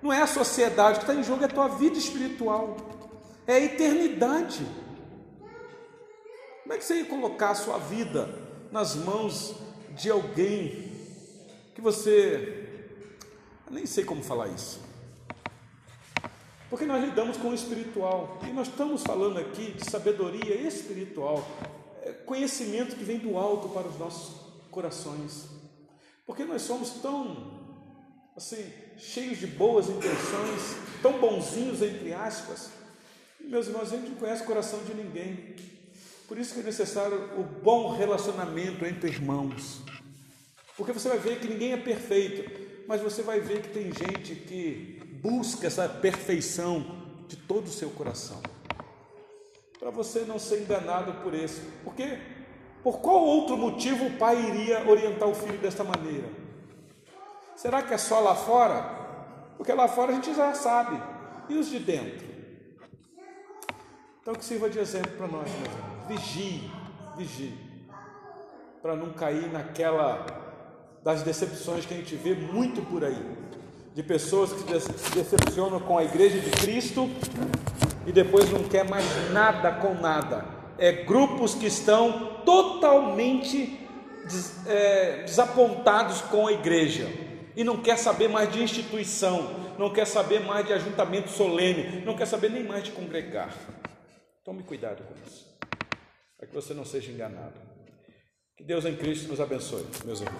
não é a sociedade. O que está em jogo é a tua vida espiritual, é a eternidade. Como é que você ia colocar a sua vida nas mãos de alguém que você eu nem sei como falar isso. Porque nós lidamos com o espiritual. E nós estamos falando aqui de sabedoria espiritual, é conhecimento que vem do alto para os nossos corações. Porque nós somos tão assim, cheios de boas intenções, tão bonzinhos entre aspas. E, meus irmãos, a gente não conhece o coração de ninguém. Por isso que é necessário o bom relacionamento entre irmãos. Porque você vai ver que ninguém é perfeito mas você vai ver que tem gente que busca essa perfeição de todo o seu coração. Para você não ser enganado por isso. Por quê? Por qual outro motivo o pai iria orientar o filho desta maneira? Será que é só lá fora? Porque lá fora a gente já sabe. E os de dentro? Então que sirva de exemplo para nós, meus irmãos. Vigie, vigie. Para não cair naquela das decepções que a gente vê muito por aí, de pessoas que se decepcionam com a igreja de Cristo e depois não quer mais nada com nada. É grupos que estão totalmente des, é, desapontados com a igreja e não quer saber mais de instituição, não quer saber mais de ajuntamento solene, não quer saber nem mais de congregar. Tome cuidado com isso, para que você não seja enganado. Que Deus em Cristo nos abençoe, meus irmãos.